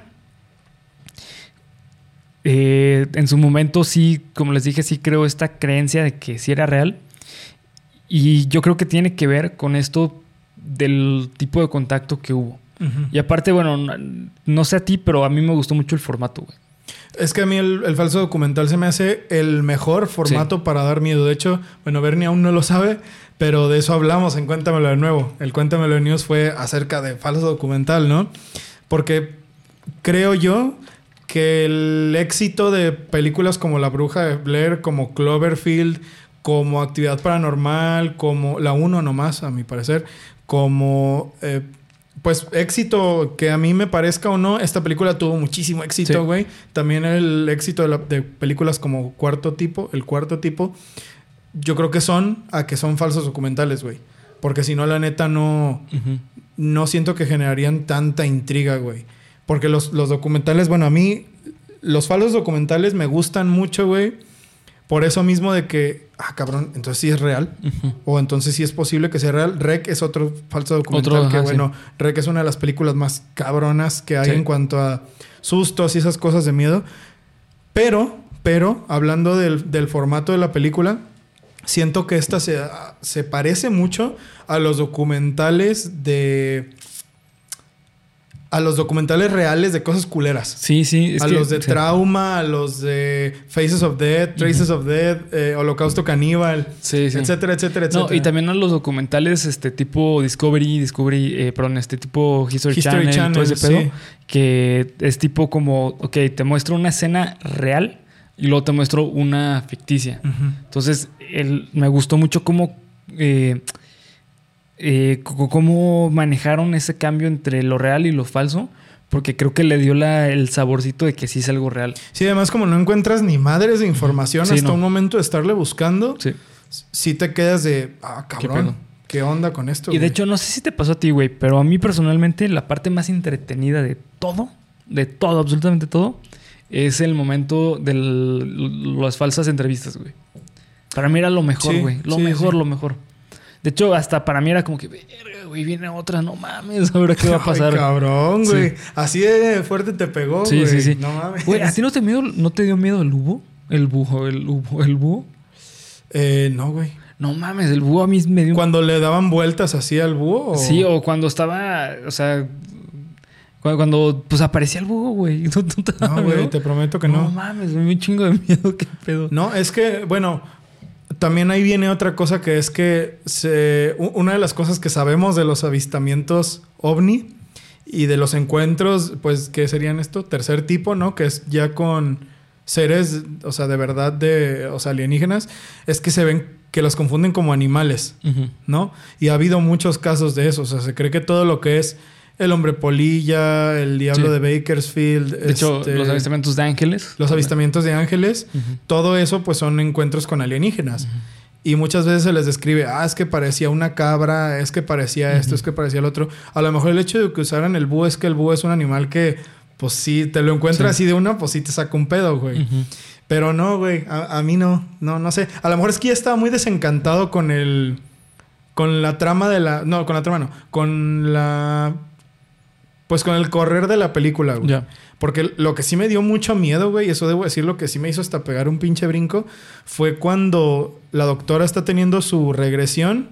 eh, en su momento sí, como les dije, sí creo esta creencia de que sí era real. Y yo creo que tiene que ver con esto del tipo de contacto que hubo. Y aparte, bueno, no sé a ti, pero a mí me gustó mucho el formato, güey. Es que a mí el, falso documental se me hace el mejor formato para dar miedo. De hecho, bueno, Bernie aún no lo sabe, pero de eso hablamos en Cuéntamelo de nuevo. El Cuéntamelo de News fue acerca de falso documental, ¿no? Porque creo yo que el éxito de películas como La Bruja de Blair, como Cloverfield, como Actividad Paranormal, como La Uno nomás, a mi parecer, como... Eh, pues éxito que a mí me parezca o no, esta película tuvo muchísimo éxito, güey. También el éxito de, películas como Cuarto Tipo, el Cuarto Tipo, yo creo que son a que son falsos documentales, güey. Porque si no, la neta no, no siento que generarían tanta intriga, güey. Porque los, documentales, bueno, a mí los falsos documentales me gustan mucho, güey. Por eso mismo de que, ah, cabrón, entonces sí es real. O entonces sí es posible que sea real. Rec es otro falso documental que, bueno, Rec es una de las películas más cabronas que hay en cuanto a sustos y esas cosas de miedo. Pero, pero, hablando del, del formato de la película, siento que esta se, se parece mucho a los documentales de a los documentales reales de cosas culeras. Sí, sí. a los de trauma, a los de Faces of Death, Traces of Death, eh, Holocausto Caníbal, sí, sí. etcétera, etcétera, etcétera. No, y también a los documentales este tipo Discovery, Discovery, eh, perdón, este tipo History, History Channel, todo ese pedo, que es tipo como, ok, te muestro una escena real y luego te muestro una ficticia. Entonces, el, me gustó mucho cómo, eh, eh, cómo manejaron ese cambio entre lo real y lo falso. Porque creo que le dio la, el saborcito de que sí es algo real. Sí, además como no encuentras ni madres de información hasta un momento de estarle buscando, sí. sí te quedas de, ah, cabrón. ¿Qué, onda con esto? Y de hecho, no sé si te pasó a ti, güey, pero a mí personalmente la parte más entretenida de todo, de todo, absolutamente todo, es el momento de las falsas entrevistas, güey. Para mí era lo mejor, güey. lo mejor, lo mejor. De hecho, hasta para mí era como que, verga, güey, viene otra, no mames, (laughs) ahora qué va a pasar. Ay, cabrón, güey. Así de fuerte te pegó, güey. Sí, sí, sí. No mames. Güey, ¿a ti no te, miedo, no te dio miedo el búho? El búho, el búho, el búho. Eh, no, güey. No mames, el búho a mí me dio. ¿Cuando le daban vueltas así al búho? Sí, o cuando estaba, o sea, cuando, pues aparecía el búho, güey. (laughs) No, güey, te prometo que no. No mames, me dio un chingo de (laughs) miedo, qué pedo. No, es que, bueno, también ahí viene otra cosa que es que se, una de las cosas que sabemos de los avistamientos ovni y de los encuentros, pues, ¿qué serían esto? Tercer tipo, ¿no? Que es ya con seres, o sea, de verdad, de, o sea, alienígenas, es que se ven que los confunden como animales, ¿no? Y ha habido muchos casos de eso, o sea, se cree que todo lo que es el hombre polilla, el diablo de Bakersfield. De hecho, este, los avistamientos de ángeles. Los avistamientos de ángeles. Todo eso pues son encuentros con alienígenas. Y muchas veces se les describe, ah, es que parecía una cabra, es que parecía esto, es que parecía el otro. A lo mejor el hecho de que usaran el búho es que el búho es un animal que, pues sí, te lo encuentras así de una, pues sí te saca un pedo, güey. Pero no, güey, a, a, mí no, no, no sé. A lo mejor es que ya estaba muy desencantado con el, con la trama de la, no, con la trama no, con la pues con el correr de la película, güey. Porque lo que sí me dio mucho miedo, güey, eso debo decir, lo que sí me hizo hasta pegar un pinche brinco, fue cuando la doctora está teniendo su regresión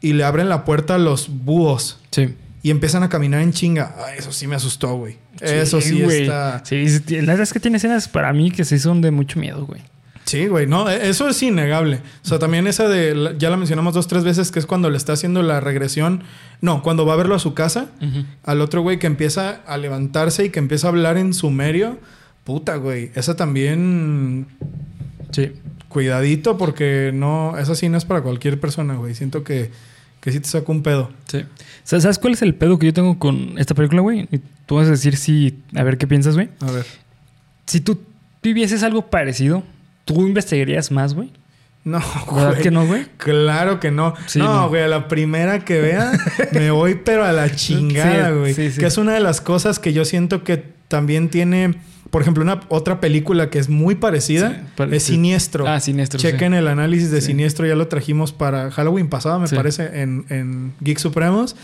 y le abren la puerta a los búhos. Sí. Y empiezan a caminar en chinga. eso sí me asustó, güey. eso sí está. Sí, la verdad es que tiene escenas para mí que sí son de mucho miedo, güey. Sí, güey, no, e, eso es innegable. O sea, también esa de, ya la mencionamos dos, tres veces, que es cuando le está haciendo la regresión. No, cuando va a verlo a su casa, al otro güey que empieza a levantarse y que empieza a hablar en sumerio. Puta, güey, esa también. Sí. Cuidadito, porque no, esa sí no es para cualquier persona, güey. Siento que, que sí te saca un pedo. Sí. ¿Sabes cuál es el pedo que yo tengo con esta película, güey? Y tú vas a decir si. A ver qué piensas, güey. A ver. Si tú vivieses algo parecido ¿Tú investigarías más, güey? No, ¿Verdad que no, güey? Claro que no. no, güey, a la primera que vea (laughs) me voy pero a la chingada, güey. que es una de las cosas que yo siento que también tiene, por ejemplo, una otra película que es muy parecida, es Siniestro. Ah, Siniestro. Chequen el análisis de Siniestro, ya lo trajimos para Halloween pasado, me parece, en, en Geek Supremos.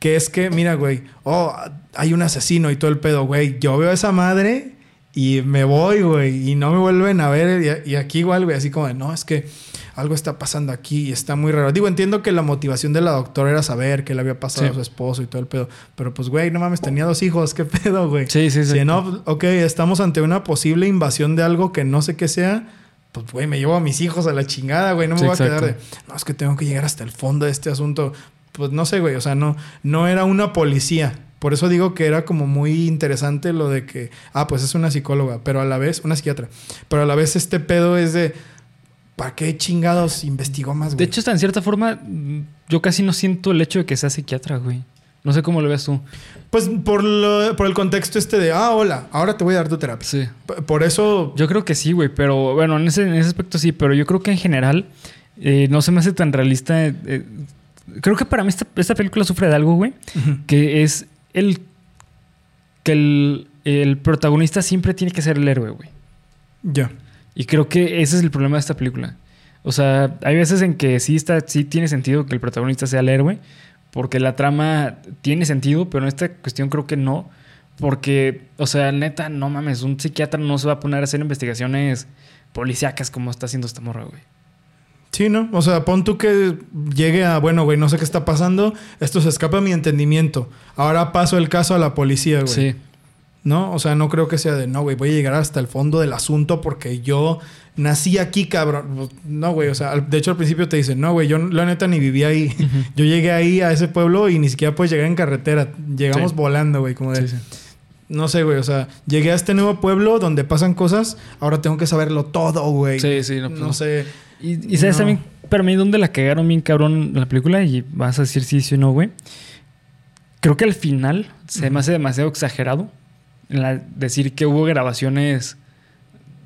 Que es que, mira, güey, oh, hay un asesino y todo el pedo, güey. Yo veo a esa madre y me voy, güey, y no me vuelven a ver. Y, aquí igual, güey, así como de, no, es que algo está pasando aquí y está muy raro. Digo, entiendo que la motivación de la doctora era saber que le había pasado a su esposo y todo el pedo. Pero pues, güey, no mames, tenía dos hijos, ¿qué pedo, güey? Sí, sí, sí. Si no, ok, estamos ante una posible invasión de algo que no sé qué sea. Pues, güey, me llevo a mis hijos a la chingada, güey. No me voy a quedar de, no, es que tengo que llegar hasta el fondo de este asunto. Pues no sé, güey. O sea, no, no era una policía. Por eso digo que era como muy interesante lo de que, ah, pues es una psicóloga, pero a la vez, una psiquiatra, pero a la vez este pedo es de, ¿para qué chingados investigó más, güey? De hecho, está en cierta forma, yo casi no siento el hecho de que sea psiquiatra, güey. No sé cómo lo ves tú. Pues por, por el contexto este de, ah, hola, ahora te voy a dar tu terapia. Sí. por eso... Yo creo que sí, güey, pero bueno, en ese, en ese aspecto sí, pero yo creo que en general eh, no se me hace tan realista. Eh, creo que para mí esta, película sufre de algo, güey, que es el que el, protagonista siempre tiene que ser el héroe, güey. Ya. Y creo que ese es el problema de esta película. O sea, hay veces en que sí, está, sí tiene sentido que el protagonista sea el héroe, porque la trama tiene sentido, pero en esta cuestión creo que no. Porque, o sea, neta, no mames, un psiquiatra no se va a poner a hacer investigaciones policíacas como está haciendo esta morra, güey. Sí, ¿no? O sea, pon tú que llegue a, bueno, güey, no sé qué está pasando, esto se escapa a mi entendimiento. Ahora paso el caso a la policía, güey. Sí. ¿No? O sea, no creo que sea de, no, güey, voy a llegar hasta el fondo del asunto porque yo nací aquí, cabrón. Pues, no, güey, o sea, de hecho al principio te dicen, no, güey, yo la neta ni vivía ahí. Yo llegué ahí a ese pueblo y ni siquiera puedes llegar en carretera. Llegamos volando, güey, como de... no sé, güey, o sea, llegué a este nuevo pueblo donde pasan cosas, ahora tengo que saberlo todo, güey. Sí, sí, no, no sé. Y, sabes también, pero a mí dónde la cagaron bien cabrón la película y vas a decir sí, sí o no, güey. Creo que al final se me hace demasiado exagerado en decir que hubo grabaciones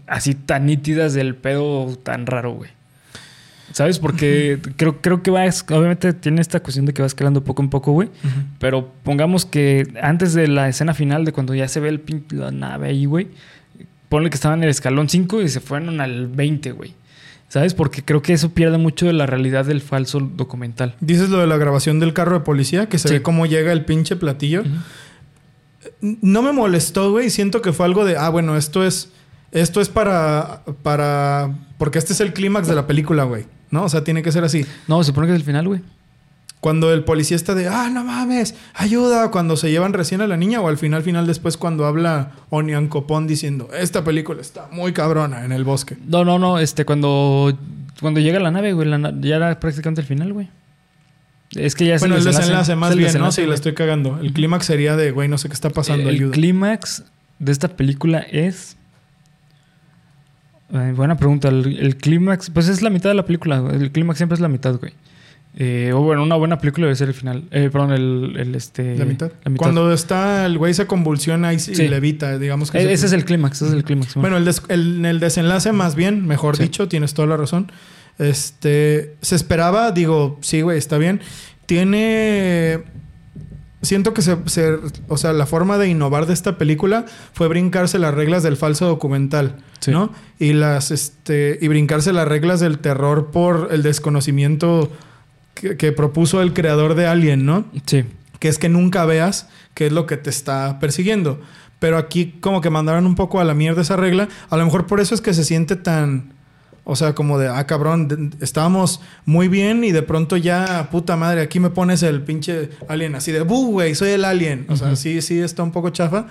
así tan nítidas del pedo tan raro, güey. ¿Sabes? Porque creo, creo que va, obviamente tiene esta cuestión de que va escalando poco en poco, güey. Pero pongamos que antes de la escena final, de cuando ya se ve el la nave ahí, güey, ponle que estaban en el escalón 5 y se fueron al 20, güey. ¿Sabes? Porque creo que eso pierde mucho de la realidad del falso documental. Dices lo de la grabación del carro de policía, que se ve cómo llega el pinche platillo. No me molestó, güey. Siento que fue algo de, ah, bueno, esto es, esto es para, para, porque este es el clímax de la película, güey. ¿No? O sea, tiene que ser así. No, se supone que es el final, güey. Cuando el policía está de, ah, no mames, ayuda, cuando se llevan recién a la niña o al final, final después cuando habla Onion Copón diciendo, esta película está muy cabrona en el bosque. No, no, no, este, cuando, cuando llega la nave, güey, ya era prácticamente el final, güey. Es que ya es bueno, el desenlace, más bien, ¿no? Sí, la estoy cagando. El clímax sería de, güey, no sé qué está pasando, el, El clímax de esta película es... buena pregunta. El, clímax, pues es la mitad de la película. El clímax siempre es la mitad, güey. Eh, o bueno, una buena película debe ser el final. Eh, perdón, el, este. La mitad. Cuando está el güey se convulsiona y, levita, digamos que. E, ese, es el clímax, ese es el clímax. Bueno, el, el, desenlace, más bien, mejor dicho, tienes toda la razón. Este. Se esperaba, digo, sí, güey, está bien. Tiene. Siento que se, O sea, la forma de innovar de esta película fue brincarse las reglas del falso documental, ¿no? Y las. Este. Y brincarse las reglas del terror por el desconocimiento que, propuso el creador de Alien, ¿no? Sí. Que es que nunca veas qué es lo que te está persiguiendo. Pero aquí como que mandaron un poco a la mierda esa regla. A lo mejor por eso es que se siente tan... O sea, como de, ah, cabrón, estábamos muy bien y de pronto ya, puta madre, aquí me pones el pinche alien así de, buh, güey, soy el alien. O sea, sí, sí está un poco chafa.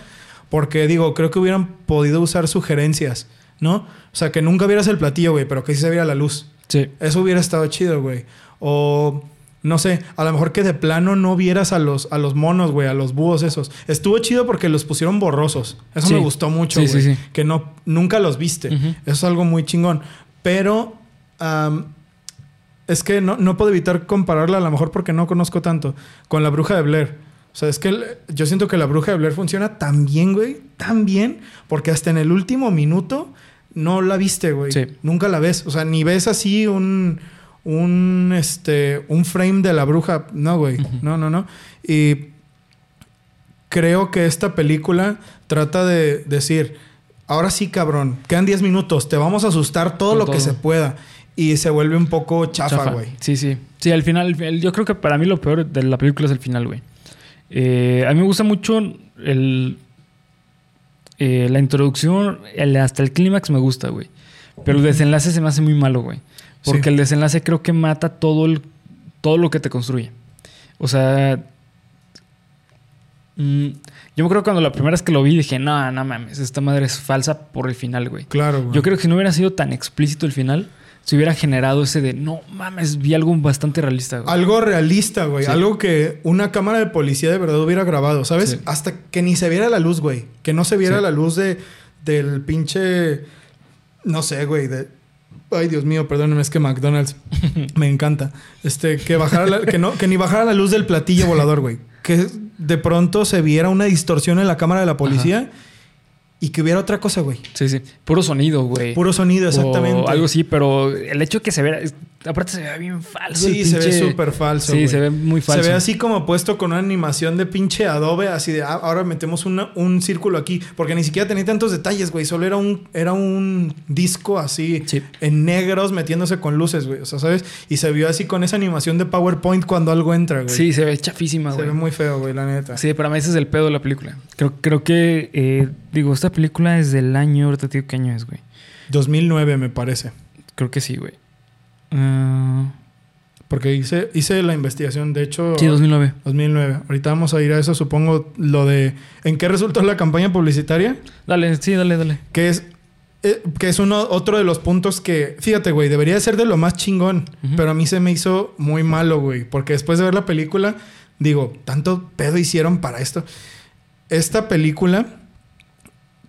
Porque digo, creo que hubieran podido usar sugerencias, ¿no? O sea, que nunca vieras el platillo, güey, pero que sí se viera la luz. Sí. Eso hubiera estado chido, güey. O no sé, a lo mejor que de plano no vieras a los, a los monos, güey, a los búhos esos. Estuvo chido porque los pusieron borrosos. Eso me gustó mucho, güey. que no, nunca los viste. Eso es algo muy chingón. Pero es que no, no puedo evitar compararla, a lo mejor porque no conozco tanto, con la bruja de Blair. O sea, es que yo siento que la bruja de Blair funciona tan bien, güey, tan bien, porque hasta en el último minuto no la viste, güey. Nunca la ves. O sea, ni ves así un un, este, un frame de la bruja. No, güey. No, no, no. Y creo que esta película trata de decir, ahora sí, cabrón, quedan 10 minutos, te vamos a asustar todo lo que se pueda. Y se vuelve un poco chafa, güey. Sí, sí. Sí, al final, yo creo que para mí lo peor de la película es el final, güey. Eh, a mí me gusta mucho el, eh, la introducción, hasta el clímax me gusta, güey. Pero el desenlace se me hace muy malo, güey. Porque el desenlace creo que mata todo, el, todo lo que te construye. O sea, mm, yo me creo que cuando la primera vez que lo vi dije, no, no mames, esta madre es falsa por el final, güey. Claro, güey. Yo creo que si no hubiera sido tan explícito el final, se hubiera generado ese de, no mames, vi algo bastante realista, güey. Algo realista, güey. Algo que una cámara de policía de verdad hubiera grabado, ¿sabes? Hasta que ni se viera la luz, güey. Que no se viera la luz de, del pinche, no sé, güey, de, Ay, Dios mío, perdónenme, es que McDonald's (laughs) me encanta. Este, que bajara que no, que ni bajara la luz del platillo volador, güey. Que de pronto se viera una distorsión en la cámara de la policía y que hubiera otra cosa, güey. Sí, sí. Puro sonido, güey. Puro sonido, exactamente. O algo así, pero el hecho de que se vea Aparte se ve bien falso. Sí, se ve súper falso. Sí, se ve muy falso. Se ve así como puesto con una animación de pinche Adobe, así de ah, ahora metemos un círculo aquí. Porque ni siquiera tenía tantos detalles, güey. Solo era un, era un disco así en negros metiéndose con luces, güey. O sea, ¿sabes? Y se vio así con esa animación de PowerPoint cuando algo entra, güey. Sí, se ve chafísima, güey. Se ve muy feo, güey, la neta. Sí, para mí ese es el pedo de la película. Creo, creo que, eh, digo, esta película es del año, ahorita te digo qué año es, güey. 2009, me parece. Creo que sí, güey. Uh... Porque hice, hice la investigación, de hecho... Sí, 2009. 2009. Ahorita vamos a ir a eso, supongo, lo de... ¿En qué resultó la campaña publicitaria? Dale, sí, dale, dale. Que es, eh, que es uno, otro de los puntos que... Fíjate, güey, debería ser de lo más chingón. Pero a mí se me hizo muy malo, güey. Porque después de ver la película, digo, tanto pedo hicieron para esto. esta película,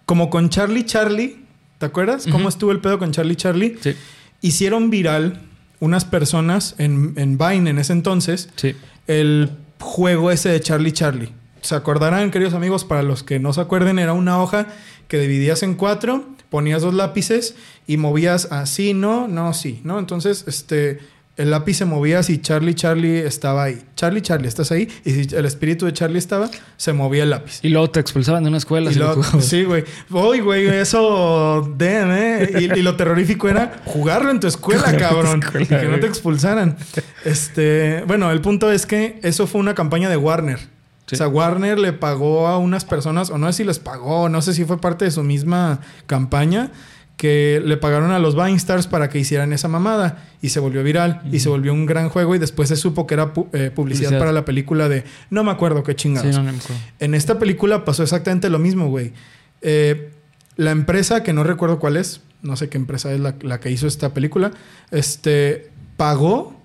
como con Charlie Charlie, ¿te acuerdas? ¿Cómo estuvo el pedo con Charlie Charlie? Sí. Hicieron viral unas personas en, en Vine en ese entonces Sí. el juego ese de Charlie Charlie. ¿Se acordarán, queridos amigos? Para los que no se acuerden, era una hoja que dividías en cuatro, ponías dos lápices y movías así, no, no, sí, ¿no? Entonces, este, el lápiz se movía si Charlie Charlie estaba ahí. Charlie Charlie, ¿estás ahí? Y si el espíritu de Charlie estaba, se movía el lápiz. Y luego te expulsaban de una escuela. Y si lo- lo jugabas. sí, güey. Uy, güey, eso, damn, ¿eh? Y, y lo terrorífico era jugarlo en tu escuela, cabrón. escuela, y que no te expulsaran. Este, bueno, el punto es que eso fue una campaña de Warner. Sí. O sea, Warner le pagó a unas personas, o no sé si les pagó, no sé si fue parte de su misma campaña, que le pagaron a los Vine Stars para que hicieran esa mamada. Y se volvió viral. Y se volvió un gran juego. Y después se supo que era pu- eh, publicidad, Publicidad. para la película de... No me acuerdo qué Sí, chingados. no, no me acuerdo. En esta película pasó exactamente lo mismo, güey. Eh, la empresa, que no recuerdo cuál es, no sé qué empresa es la, la que hizo esta película, este, pagó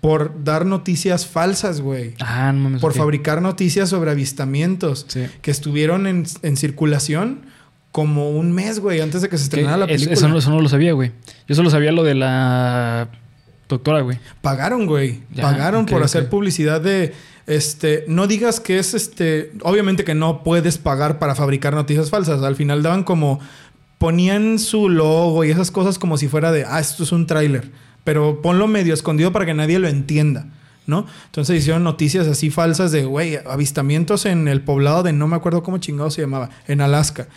por dar noticias falsas, güey. Ah, no mames. Por fabricar noticias sobre avistamientos Sí. que estuvieron en, en circulación como un mes, güey, antes de que se estrenara la película. Eso, no, eso no lo sabía, güey. Yo solo sabía lo de la doctora, güey. Pagaron, güey. Ya, Pagaron por hacer publicidad de. Este. No digas que es este. Obviamente que no puedes pagar para fabricar noticias falsas. Al final daban como. Ponían su logo y esas cosas como si fuera de. Ah, esto es un tráiler. Pero ponlo medio escondido para que nadie lo entienda. ¿No? Entonces hicieron noticias así falsas de, güey, avistamientos en el poblado de no me acuerdo cómo chingado se llamaba, en Alaska.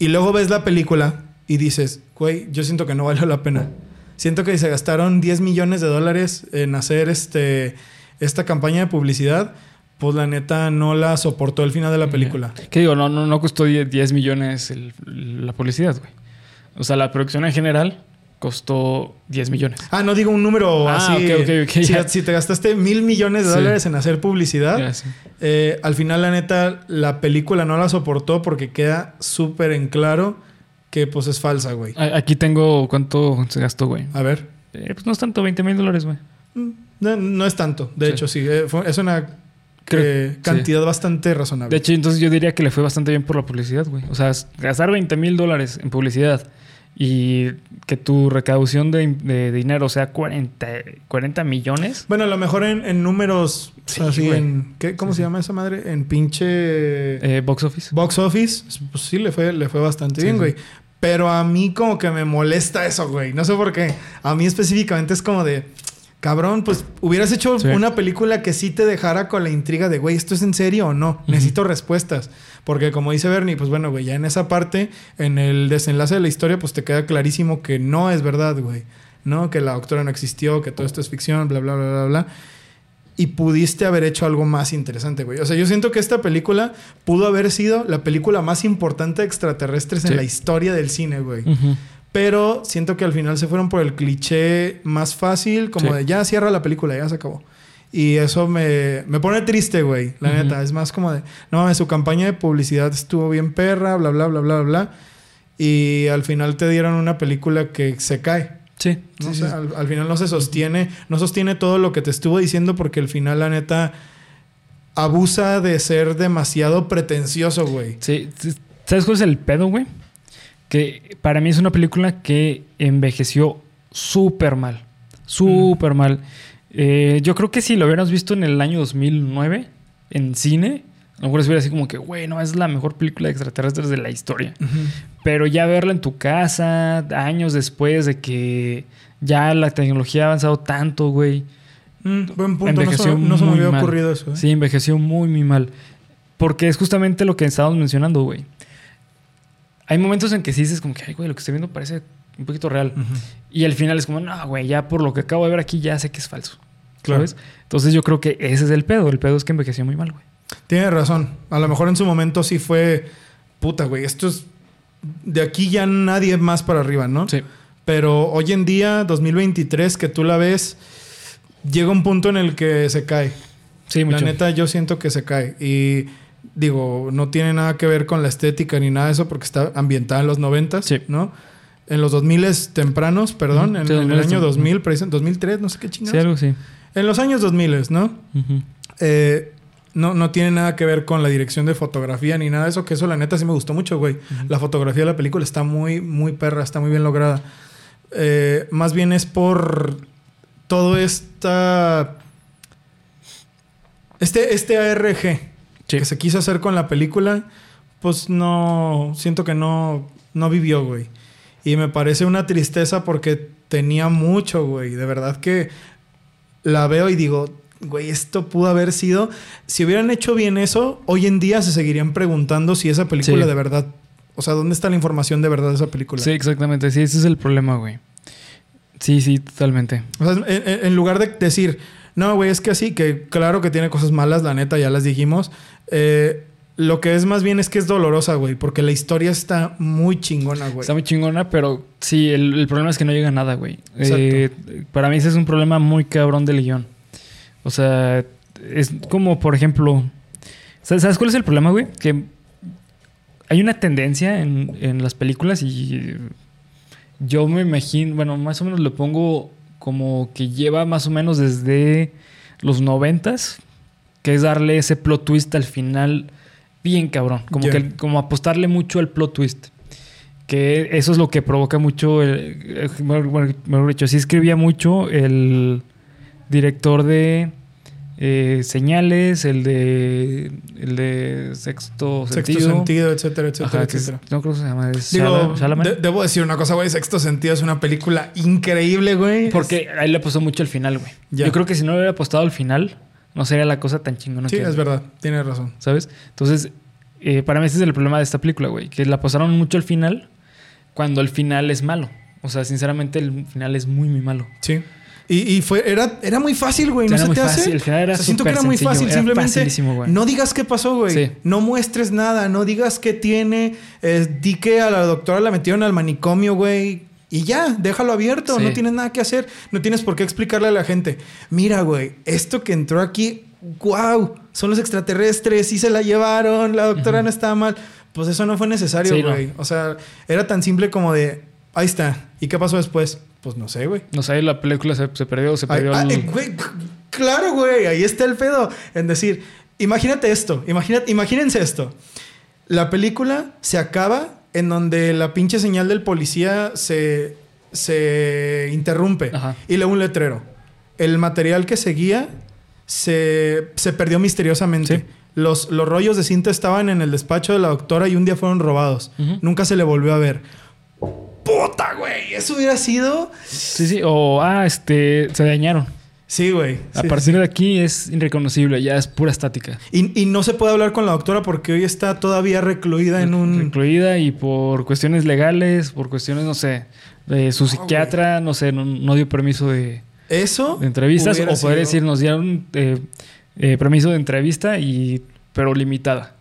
Y luego ves la película y dices, güey, yo siento que no valió la pena. Siento que se gastaron 10 millones de dólares en hacer este, esta campaña de publicidad. Pues la neta no la soportó el final de la película. ¿Qué digo? No, no, no costó 10 10 millones el- la publicidad, güey. O sea, la producción en general costó 10 millones. Ah, no digo un número Ah, así. ok, ok, ok, si, te gastaste mil millones de Sí. dólares en hacer publicidad, sí. eh, al final la neta la película no la soportó porque queda súper en claro que pues es falsa, güey. Aquí tengo cuánto se gastó, güey. A ver. Eh, pues no es tanto, 20 mil dólares, güey. Mm, No, no es tanto. De Sí. hecho, sí. eh, fue- es una Creo- eh, sí. cantidad bastante razonable. De hecho, entonces yo diría que le fue bastante bien por la publicidad, güey. O sea, gastar 20 mil dólares en publicidad y que tu recaudación de, de dinero sea 40, 40 millones. Bueno, a lo mejor en, en números Sí, así güey. en... ¿qué, ¿Cómo Sí, se llama esa madre? En pinche... eh, box office. box office. Pues sí, le fue, le fue bastante Sí, bien, güey. Pero a mí como que me molesta eso, güey. No sé por qué. A mí específicamente es como de... Cabrón, pues hubieras hecho Sí. una película que sí te dejara con la intriga de, güey, ¿esto es en serio o no? Necesito respuestas. Porque como dice Bernie, pues bueno, güey, ya en esa parte, en el desenlace de la historia, pues te queda clarísimo que no es verdad, güey. ¿No? Que la doctora no existió, que todo esto es ficción, bla, bla, bla, bla, bla. Y pudiste haber hecho algo más interesante, güey. O sea, yo siento que esta película pudo haber sido la película más importante de extraterrestres en la historia del cine, güey. Ujú. Pero siento que al final se fueron por el cliché más fácil, como Sí. de ya cierra la película, ya se acabó. Y eso me, me pone triste, güey, la neta. Es más como de, no mames, su campaña de publicidad estuvo bien perra, bla, bla, bla, bla, bla. Y al final te dieron una película que se cae. Sí, ¿no? sí, O sí. sea, al, al final no se sostiene, no sostiene todo lo que te estuvo diciendo porque al final, la neta, abusa de ser demasiado pretencioso, güey. Sí. ¿sabes cuál es el pedo, güey? Que para mí es una película que envejeció súper mal. Súper mal. Eh, yo creo que si lo hubiéramos visto en el año 2009 en cine, a lo mejor hubiera así como que, güey, no, es la mejor película de extraterrestres de la historia. Pero ya verla en tu casa, años después de que ya la tecnología ha avanzado tanto, güey. Mm, buen punto, no se, Envejeció no se me había mal. ocurrido eso. ¿eh? Sí, envejeció muy, muy mal. Porque es justamente lo que estábamos mencionando, güey. Hay momentos en que sí dices como que, ay, güey, lo que estoy viendo parece un poquito real. Y al final es como, no, güey, ya por lo que acabo de ver aquí ya sé que es falso. Claro. ¿Sabes? Entonces yo creo que ese es el pedo. El pedo es que envejeció muy mal, güey. Tienes razón. A lo mejor en su momento sí fue. Puta, güey. Esto es. De aquí ya nadie más para arriba, ¿no? Sí. Pero hoy en día, 2023, que tú la ves, llega un punto en el que se cae. Sí, mucho. La neta, yo siento que se cae. Y digo, no tiene nada que ver con la estética ni nada de eso, porque está ambientada en los 90, Sí. ¿no? En los 2000 tempranos, perdón, en, Sí, en el 2000 año tem- 2000, preci- 2003, no sé qué Sí, chingados. algo sí. En los años 2000, ¿no? Eh, no, no tiene nada que ver con la dirección de fotografía ni nada de eso, que eso la neta sí me gustó mucho, güey. La fotografía de la película está muy, muy perra, está muy bien lograda. Eh, más bien es por todo esta... Este, este ARG que se quiso hacer con la película, pues no, siento que no, no vivió, güey. Y me parece una tristeza porque tenía mucho, güey. De verdad que la veo y digo, güey, esto pudo haber sido. Si hubieran hecho bien eso, hoy en día se seguirían preguntando si esa película de verdad. O sea, ¿dónde está la información de verdad de esa película? Sí, exactamente. Sí, ese es el problema, güey. Sí, sí, totalmente. O sea, en, lugar de decir, no, güey, es que así, que claro que tiene cosas malas, la neta, ya las dijimos. Eh, lo que es más bien es que es dolorosa, güey, porque la historia está muy chingona, güey. Está muy chingona, pero sí, el, problema es que no llega a nada, güey. Eh, para mí ese es un problema muy cabrón del guion. O sea, es como, por ejemplo, ¿sabes cuál es el problema, güey? Que hay una tendencia en, las películas y yo me imagino, bueno, más o menos lo pongo como que lleva más o menos desde los noventas, que es darle ese plot twist al final bien cabrón, como que como apostarle mucho al plot twist. Que eso es lo que provoca mucho, el, bueno, mejor dicho, sí escribía mucho el director de eh, Señales, el de el de Sexto Sentido. Sexto Sentido, etcétera, etcétera, etcétera. no creo que se llama. Digo, debo decir una cosa, güey. Sexto Sentido es una película increíble, güey. Porque ahí le apostó mucho al final, güey. Yo creo que si no le hubiera apostado al final, no sería la cosa tan chingona. Sí, es verdad. Tienes razón. ¿Sabes? Entonces, eh, para mí ese es el problema de esta película, güey. Que la apostaron mucho al final cuando el final es malo. O sea, sinceramente, el final es muy, muy malo. Sí. Y, fue, era, era muy fácil, güey. ¿No se te hace? El final era siento que era muy fácil. Simplemente no digas qué pasó, güey. No muestres nada. No digas qué tiene. Eh, di que a la doctora la metieron al manicomio, güey. Y ya, déjalo abierto. No tienes nada que hacer. No tienes por qué explicarle a la gente. Mira, güey, esto que entró aquí, wow, son los extraterrestres. Y se la llevaron. La doctora no estaba mal. Pues eso no fue necesario, güey. O sea, era tan simple como de, ahí está. ¿Y qué pasó después? Pues no sé, güey. No sé, la película se, perdió, se perdió. güey, claro, güey, ahí está el pedo. En decir, imagínate esto, imagínate, imagínense esto. La película se acaba en donde la pinche señal del policía se, se interrumpe y lee un letrero. El material que seguía se, se perdió misteriosamente. Los, los, rollos de cinta estaban en el despacho de la doctora y un día fueron robados. Nunca se le volvió a ver puta, güey. Eso hubiera sido. Sí, sí. O, ah, este, se dañaron. Sí, güey. a partir de aquí es irreconocible, ya es pura estática. Y, no se puede hablar con la doctora porque hoy está todavía recluida en un. Recluida y por cuestiones legales, por cuestiones, no sé, de su psiquiatra, no sé, no, dio permiso de. Eso. De entrevistas, o poder decir, nos dieron eh, eh, permiso de entrevista, y pero limitada.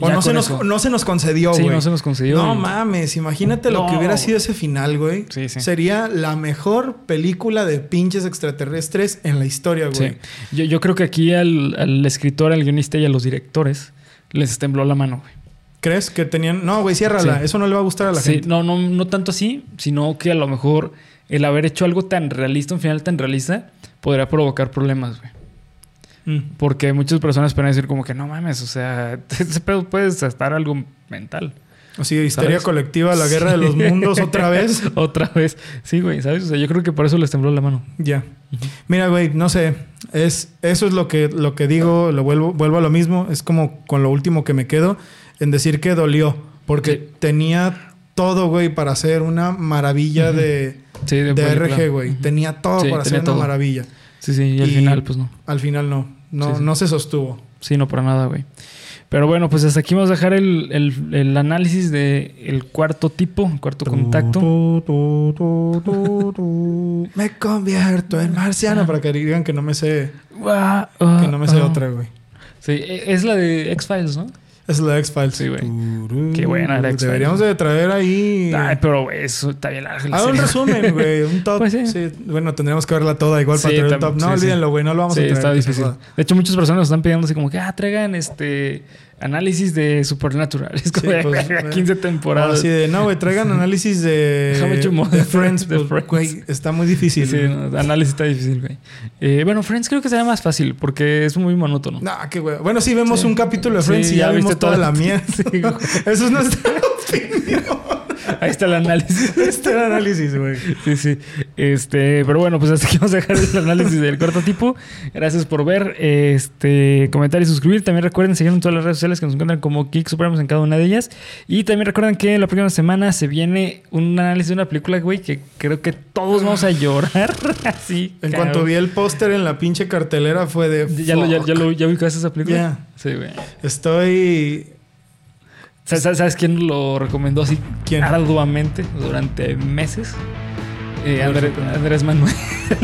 O no se, nos, no se, nos, concedió, güey. Sí, no se nos concedió. No mames, imagínate lo que hubiera sido ese final, güey. Sí, sí. Sería la mejor película de pinches extraterrestres en la historia, güey. Sí. Yo, yo, creo que aquí al, escritor, al guionista y a los directores les tembló la mano, güey. ¿Crees que tenían.? No, güey, ciérrala. Eso no le va a gustar a la gente. Sí, no, no, no tanto así, sino que a lo mejor el haber hecho algo tan realista, un final tan realista, podría provocar problemas, güey. Mm. Porque muchas personas pueden decir como que no mames, o sea, (laughs) ese pedo puede estar algo mental. Así de histeria colectiva, la guerra de los mundos otra vez. (laughs) otra vez. Sí, güey, ¿sabes? O sea, yo creo que por eso les tembló la mano. Ya. Mira, güey, no sé. Es, eso es lo que, lo que digo, lo vuelvo, vuelvo a lo mismo. Es como con lo último que me quedo en decir que dolió. Porque tenía todo, güey, para hacer una maravilla de, de, RG, güey. Tenía todo para hacer una maravilla. Sí, sí, y al final, pues no. Al final no. No, no se sostuvo. Sí, no para nada, güey. Pero bueno, pues hasta aquí vamos a dejar el, el, análisis del el cuarto tipo, el cuarto contacto. (laughs) me convierto en marciano para que digan que no me sé. que no me sé otra, güey. Sí, e, es la de X-Files, ¿no? Es la X-Files. Sí, güey. Qué buena la X-Files. Deberíamos de traer ahí... Ay, pero eso está bien largo. Haz un resumen, (laughs) güey. Un top. Pues sí. Bueno, tendríamos que verla toda igual para traer un top. No, olvídenlo, güey. No lo vamos a traer. está difícil. De hecho, muchas personas están pidiendo así como que, ah, traigan este... análisis de Supernatural. (laughs) Es como Sí, pues, (laughs) 15 temporadas. Así de, no, güey, traigan análisis de, Friends. (laughs) De pues, Friends. güey, está muy difícil. Sí, no, análisis está difícil, güey. Eh, bueno, Friends creo que sería más fácil porque es muy monótono. No, qué güey. Bueno, sí, vemos Sí. un capítulo de Friends Sí, y ya, ya viste toda toda- la mierda. Eso es nuestra opinión. Ahí está el análisis. (laughs) Este era análisis, güey. Sí, sí. Este, pero bueno, pues hasta aquí vamos a dejar el análisis del corto tipo. Gracias por ver. Este, comentar y suscribir. También recuerden seguirnos en todas las redes sociales que nos encuentran como Geek Supremos en cada una de ellas. Y también recuerden que la próxima semana se viene un análisis de una película, güey, que creo que todos vamos a llorar. (laughs) Así. En cabrón. cuanto vi el póster en la pinche cartelera fue de. Ya, lo, ya, ya lo ya esa película. Ya. Sí, güey. Estoy. ¿Sabes, sabes- quién lo recomendó así ¿Quién? arduamente durante meses? Eh, André-. Andrés Manuel,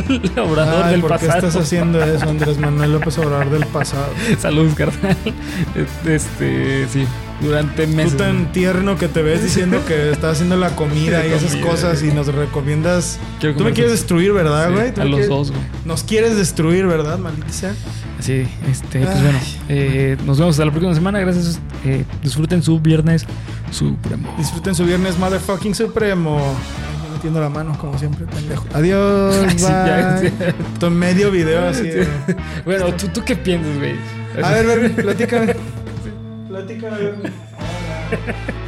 el obrador Ay, del ¿por qué pasado. estás haciendo eso, Andrés Manuel López Obrador del pasado? (laughs) Saludos, carnal. Este, sí, durante Tú meses. tan tierno que te ves diciendo que (laughs) estás haciendo la comida y esas cosas y nos recomiendas. Quiero Tú me quieres destruir, ¿verdad, güey? Tú a los quieres- dos, güey. Nos quieres destruir, ¿verdad, maldita sea? Sí, este, pues Ay. bueno, eh, nos vemos hasta la próxima semana. Gracias. eh, disfruten su viernes supremo. Disfruten su viernes motherfucking supremo. Metiendo la mano, como siempre, pendejo. Adiós, (laughs) bye. Sí, ya, medio video así. (laughs) de- Bueno, ¿tú, ¿tú qué piensas, güey? A ver, ver, platícame. Platícame, ver. (laughs)